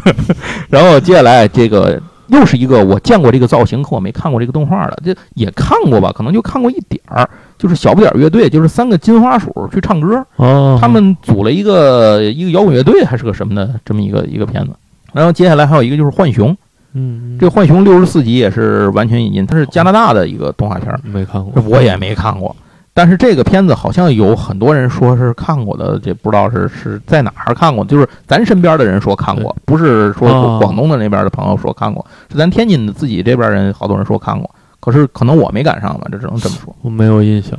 然后接下来这个又是一个我见过这个造型，可我没看过这个动画的，这也看过吧？可能就看过一点儿，就是小不点儿乐队，就是三个金花鼠去唱歌，哦，他们组了一个一个摇滚乐队还是个什么的这么一个一个片子。然后接下来还有一个就是浣熊，嗯，这浣熊六十四集也是完全引进，它是加拿大的一个动画片，没看过，我也没看过。但是这个片子好像有很多人说是看过的，这不知道是是在哪儿看过，就是咱身边的人说看过，不是说哦广东的那边的朋友说看过，是咱天津的自己这边人好多人说看过，可是可能我没赶上吧，这只能这么说。我没有印象。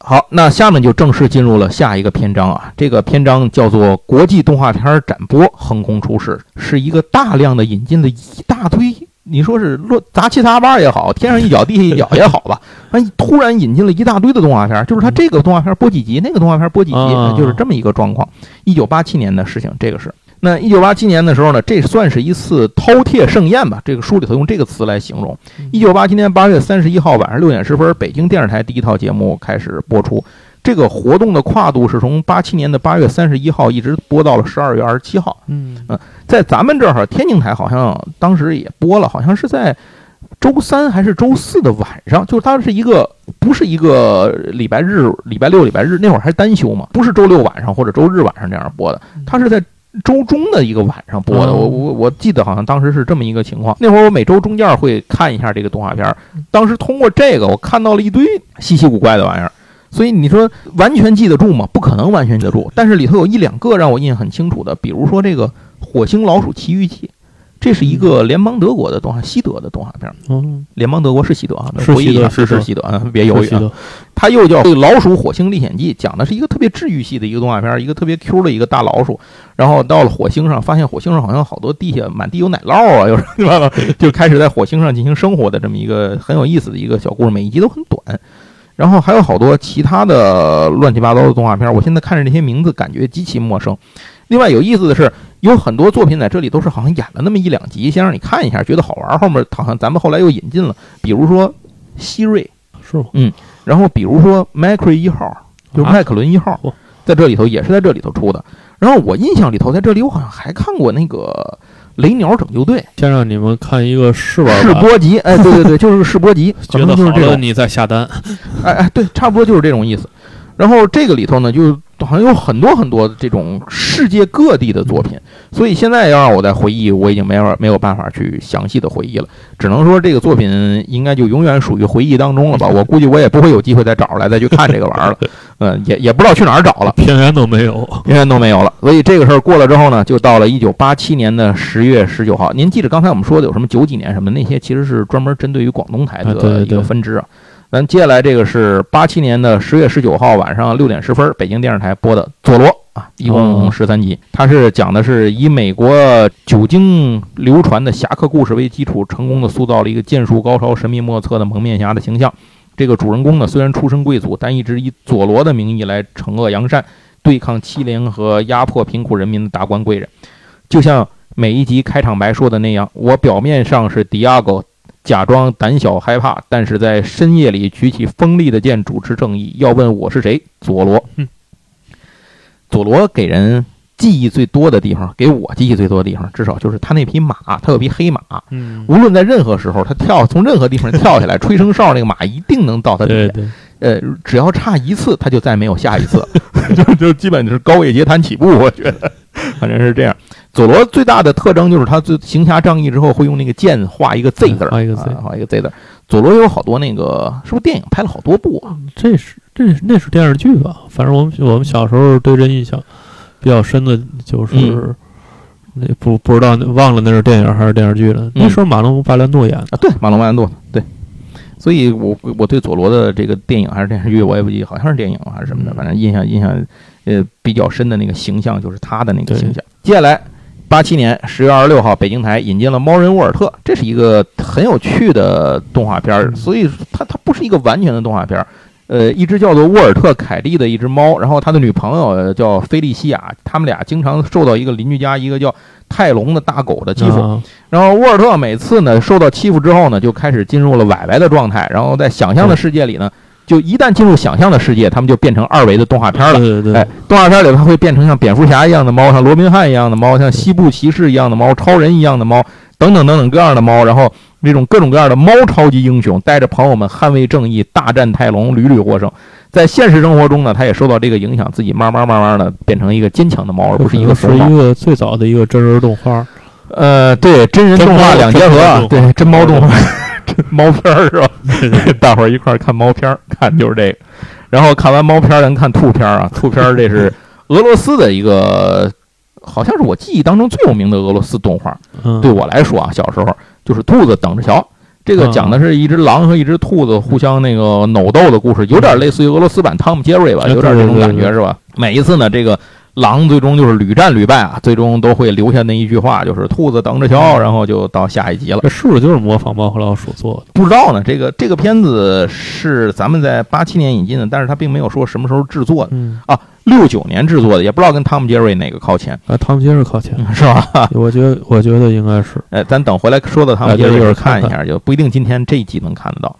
好，那下面就正式进入了下一个篇章啊，这个篇章叫做“国际动画片展播横空出世”，是一个大量的引进的一大堆。你说是乱杂七杂八也好，天上一脚地下一脚也好吧，哎，突然引进了一大堆的动画片，就是它这个动画片播几集，那个动画片播几集，啊就是这么一个状况。一九八七年的事情，这个是。那一九八七年的时候呢，这算是一次饕餮盛宴吧？这个书里头用这个词来形容。一九八七年八月三十一号晚上六点十分，北京电视台第一套节目开始播出。这个活动的跨度是从八七年的八月三十一号一直播到了十二月二十七号。嗯在咱们这儿，天津台好像当时也播了，好像是在周三还是周四的晚上，就是它是一个不是一个礼拜日、礼拜六、礼拜日那会儿还单休嘛，不是周六晚上或者周日晚上这样播的，它是在。周中的一个晚上播的，哦我我我记得好像当时是这么一个情况。那会儿我每周中间会看一下这个动画片儿，当时通过这个我看到了一堆稀奇古怪的玩意儿，所以你说完全记得住吗？不可能完全记得住，但是里头有一两个让我印象很清楚的，比如说这个《火星老鼠奇遇记》，这是一个联邦德国的动画，西德的动画片儿。哦，联邦德国是西德啊，是西德是是西德啊，别犹豫啊。它又叫《老鼠火星历险记》，讲的是一个特别治愈系的一个动画片儿，一个特别 Q 的一个大老鼠，然后到了火星上，发现火星上好像好多地下满地有奶酪啊，有什么 就开始在火星上进行生活的这么一个很有意思的一个小故事，每一集都很短。然后还有好多其他的乱七八糟的动画片儿，我现在看着这些名字感觉极其陌生。另外有意思的是，有很多作品在这里都是好像演了那么一两集，先让你看一下，觉得好玩儿，后面好像咱们后来又引进了，比如说希瑞，是吗？然后比如说麦克瑞一号，就是啊麦克伦一号嚯，在这里头也是在这里头出的。然后我印象里头，在这里我好像还看过那个雷鸟拯救队先让你们看一个试玩，试播集，哎，对对对，就是试播集，可觉得好了能就是这种，你再下单。哎哎，对，差不多就是这种意思。然后这个里头呢，就好像有很多很多的这种世界各地的作品，所以现在要让我再回忆，我已经没法没有办法去详细的回忆了，只能说这个作品应该就永远属于回忆当中了吧。我估计我也不会有机会再找出来再去看这个玩意儿了，嗯，也也不知道去哪儿找了。片源都没有。片源都没有了。所以这个事儿过了之后呢，就到了一九八七年的十月十九号。您记着刚才我们说的有什么九几年什么那些，其实是专门针对于广东台的一个分支啊。咱接下来这个是八七年的十月十九号晚上六点十分，北京电视台播的《佐罗》啊，一共哦十三集。它是讲的是以美国久经流传的侠客故事为基础，成功的塑造了一个剑术高超、神秘莫测的蒙面侠的形象。这个主人公呢，虽然出身贵族，但一直以佐罗的名义来惩恶扬善，对抗欺凌和压迫贫苦人民的达官贵人。就像每一集开场白说的那样，我表面上是迪亚哥，假装胆小害怕，但是在深夜里举起锋利的剑，主持正义。要问我是谁，佐罗。佐罗给人记忆最多的地方，给我记忆最多的地方，至少就是他那匹马，他有匹黑马。嗯，无论在任何时候，他跳从任何地方跳下来，吹声哨，那个马一定能到他底下。对对，呃，只要差一次，他就再没有下一次，就就基本就是高位截瘫起步。我觉得，反正是这样。佐罗最大的特征就是他最行侠仗义之后会用那个剑画一个 Z 字儿，画一个 Z 啊画一个 Z 字儿。佐罗有好多那个，是不是电影拍了好多部啊？这是这是那是电视剧吧？反正我们我们小时候对这印象比较深的就是。嗯那不不知道忘了那是电影还是电视剧了。那时候马龙·巴兰诺演的，啊，对，马龙·白兰度，对。所以我我对佐罗的这个电影还是电视剧，我也不记，好像是电影还是什么的，嗯反正印象印象呃比较深的那个形象就是他的那个形象。接下来，八七年十月二十六号，北京台引进了《猫人沃尔特》，这是一个很有趣的动画片儿，嗯所以它它不是一个完全的动画片儿。呃，一只叫做沃尔特·凯利的一只猫，然后他的女朋友叫菲利西亚，他们俩经常受到一个邻居家一个叫泰隆的大狗的欺负。啊然后沃尔特每次呢受到欺负之后呢，就开始进入了崴歪的状态，然后在想象的世界里呢，就一旦进入想象的世界，他们就变成二维的动画片了。对对对，哎，动画片里它会变成像蝙蝠侠一样的猫，像罗宾汉一样的猫，像西部骑士一样的猫，超人一样的猫，等等等等各样的猫，然后这种各种各样的猫超级英雄带着朋友们捍卫正义，大战泰隆，屡屡获胜。在现实生活中呢，他也受到这个影响，自己慢慢慢慢的变成一个坚强的猫，而不是一个是一。个最早的一个真人动画，呃，对，真人动画两结合啊，对，真猫动画，真 猫片儿是吧？大伙儿一块儿看猫片儿，看就是这个。然后看完猫片儿，咱看兔片儿啊，兔片儿这是俄罗斯的一个，好像是我记忆当中最有名的俄罗斯动画。嗯，对我来说啊，小时候就是兔子等着瞧。这个讲的是一只狼和一只兔子互相那个扭斗的故事，有点类似于俄罗斯版汤姆杰瑞吧，哎有点这种感觉是吧？每一次呢，这个狼最终就是屡战屡败啊，最终都会留下那一句话，就是兔子等着瞧，然后就到下一集了。这是不是就是模仿猫和老鼠做的？不知道呢，这个这个片子是咱们在八七年引进的，但是它并没有说什么时候制作的，嗯，六九年制作的，也不知道跟汤姆杰瑞哪个靠前，啊，汤姆杰瑞靠前，是吧？我觉得我觉得应该是，哎，咱等回来说到汤姆杰瑞一会儿看一下，就不一定今天这一集能看得到。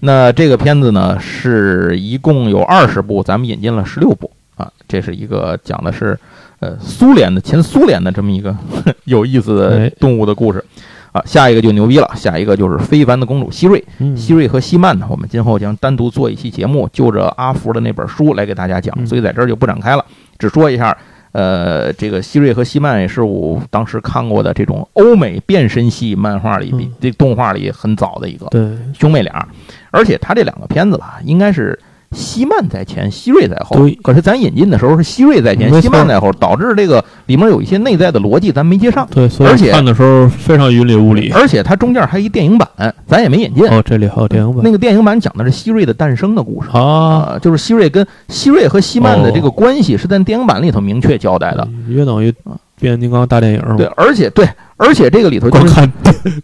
那这个片子呢，是一共有二十部，咱们引进了十六部啊。这是一个讲的是呃苏联的前苏联的这么一个 有意思的哎动物的故事啊。下一个就牛逼了，下一个就是非凡的公主希瑞。嗯，希瑞和希曼呢，我们今后将单独做一期节目，就着阿福的那本书来给大家讲，嗯所以在这儿就不展开了，只说一下。呃，这个希瑞和希曼也是我当时看过的这种欧美变身系漫画里比嗯这动画里很早的一个对，兄妹俩，而且他这两个片子吧，应该是希曼在前，希瑞在后对。可是咱引进的时候是希瑞在前，没错希曼在后，导致这个里面有一些内在的逻辑咱没接上，对，所而且以看的时候非常云里雾里。而且它中间还有一电影版，咱也没引进。哦，这里还有电影版那个电影版讲的是希瑞的诞生的故事。啊，啊，就是希瑞跟希瑞和希曼的这个关系是在电影版里头明确交代的。约等于变形金刚大电影嘛对，而且对，而且这个里头就是，光看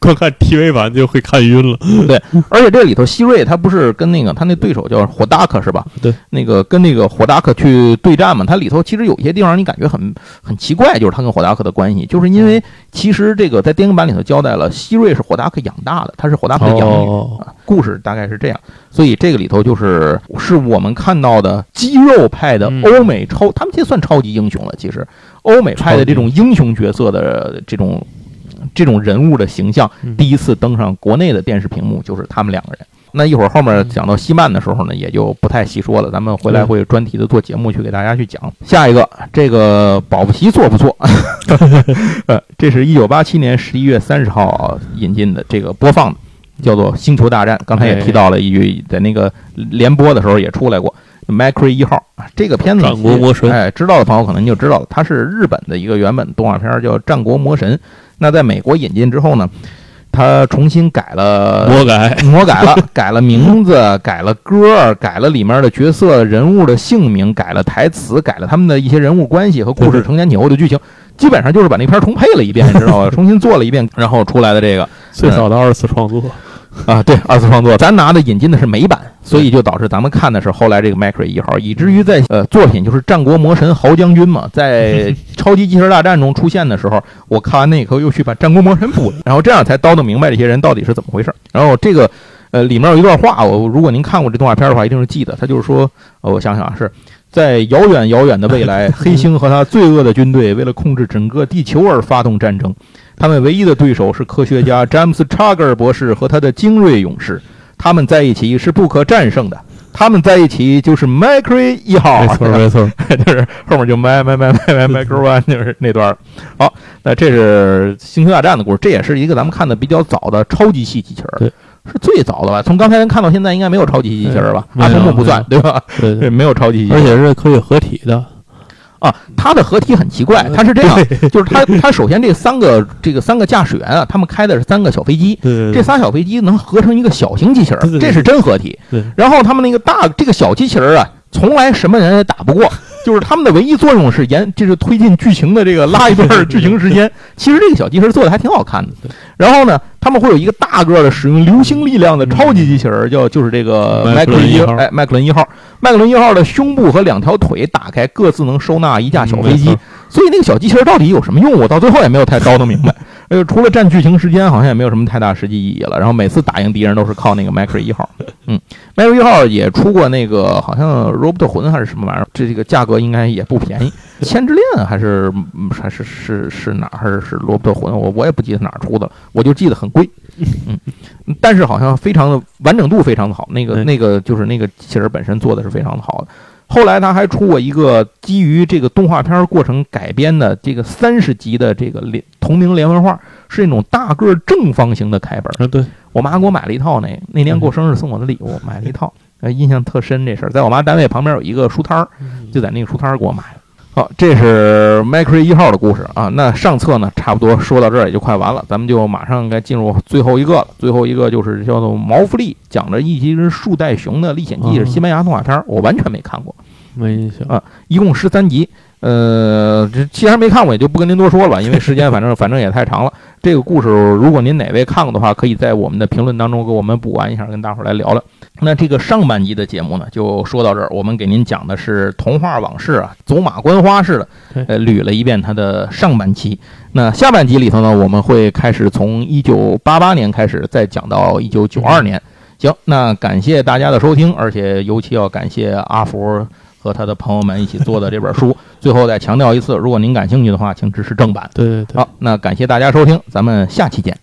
光看 TV 版就会看晕了。对而且这里头希瑞他不是跟那个他那对手叫火达克是吧？对，那个跟那个火达克去对战嘛，他里头其实有一些地方你感觉很很奇怪，就是他跟火达克的关系，就是因为其实这个在电影版里头交代了，希瑞是火达克养大的，他是火达克的养女。哦，啊，故事大概是这样，所以这个里头就是是我们看到的肌肉派的嗯欧美超，他们这算超级英雄了。其实，欧美派的这种英雄角色的这种这种人物的形象，嗯第一次登上国内的电视屏幕就是他们两个人。那一会儿后面讲到西曼的时候呢，也就不太细说了，咱们回来嗯会专题的做节目去给大家去讲。下一个，这个保不齐做不错？呃，这是一九八七年十一月三十号引进的这个播放的。叫做《星球大战》，刚才也提到了一句，在那个联播的时候也出来过。Macri 一号啊，这个片子战国魔神哎，知道的朋友可能就知道了，它是日本的一个原本动画片，叫《战国魔神》。那在美国引进之后呢，他重新改了魔改，魔改了，改了名字，改了歌儿，改了里面的角色人物的姓名，改了台词，改了他们的一些人物关系和故事承前启后的剧情，基本上就是把那片儿重配了一遍，你知道吧？重新做了一遍，然后出来的这个，最早的二次创作，啊，对，二次创作，咱拿的引进的是美版，所以就导致咱们看的是后来这个 Macri 一号，以至于在呃作品就是战国魔神豪将军嘛，在 超级机器人大战中出现的时候，我看完那以后又去把战国魔神补了，然后这样才叨叨明白这些人到底是怎么回事。然后这个呃里面有一段话，我如果您看过这动画片的话，一定是记得，他就是说，呃我想想啊，是在遥远遥远的未来，黑星和他罪恶的军队为了控制整个地球而发动战争。他们唯一的对手是科学家詹姆斯·查格尔博士和他的精锐勇士，他们在一起是不可战胜的。他们在一起就是 Macri 一号，没错 没错，就是后面就 Mac Mac Mac Mac Macri One 就是那段。好，那这是星球大战的故事，这也是一个咱们看的比较早的超级系机器人，对，是最早的吧？从刚才能看到现在，应该没有超级系机器人吧？没有阿童木不算，对吧？对没有超级系机器而。且是可以合体的，啊，它的合体很奇怪，它是这样，就是它它首先这三个这个三个驾驶员啊，他们开的是三个小飞机，这仨小飞机能合成一个小型机器人这是真合体。对然后他们那个大这个小机器人啊，从来什么人也打不过，就是他们的唯一作用是延，就是推进剧情的这个拉一段剧情时间。其实这个小机器人做的还挺好看的。然后呢，他们会有一个大个儿的使用流星力量的超级机器人儿，叫就是这个麦麦克伦一号哎麦克伦一号，麦克伦一号的胸部和两条腿打开，各自能收纳一架小飞机。所以那个小机器人到底有什么用？我到最后也没有太叨叨明白。呃，除了占剧情时间，好像也没有什么太大实际意义了。然后每次打赢敌人都是靠那个 Macri 一号。嗯，Macri 一号也出过那个好像 Robot 魂还是什么玩意儿，这这个价格应该也不便宜。千之恋还是嗯还是是是哪儿还是是罗伯特魂？我我也不记得哪儿出的，我就记得很贵。嗯，但是好像非常的完整度非常的好，那个那个就是那个机器人本身做的是非常的好的。后来他还出过一个基于这个动画片过程改编的这个三十集的这个连同名连环画，是那种大个儿正方形的开本。啊对，我妈给我买了一套，那那年过生日送我的礼物，买了一套，呃，印象特深这事儿。在我妈单位旁边有一个书摊儿，就在那个书摊儿给我买的。好，这是 Macri 一号的故事啊。那上册呢，差不多说到这儿也就快完了，咱们就马上该进入最后一个了。最后一个就是叫做毛福利，讲着一只树袋熊的历险记，是西班牙动画片儿，我完全没看过。没印象啊一共十三集。呃，这既然没看过，也就不跟您多说了，因为时间反正反正也太长了。这个故事，如果您哪位看过的话，可以在我们的评论当中给我们补完一下，跟大伙儿来聊聊。那这个上半集的节目呢，就说到这儿。我们给您讲的是童话往事啊，走马观花似的，呃，捋了一遍它的上半期。那下半集里头呢，我们会开始从一九八八年开始，再讲到一九九二年。行，那感谢大家的收听，而且尤其要感谢阿福和他的朋友们一起做的这本书。最后再强调一次，如果您感兴趣的话，请支持正版。对对对，好，那感谢大家收听，咱们下期见。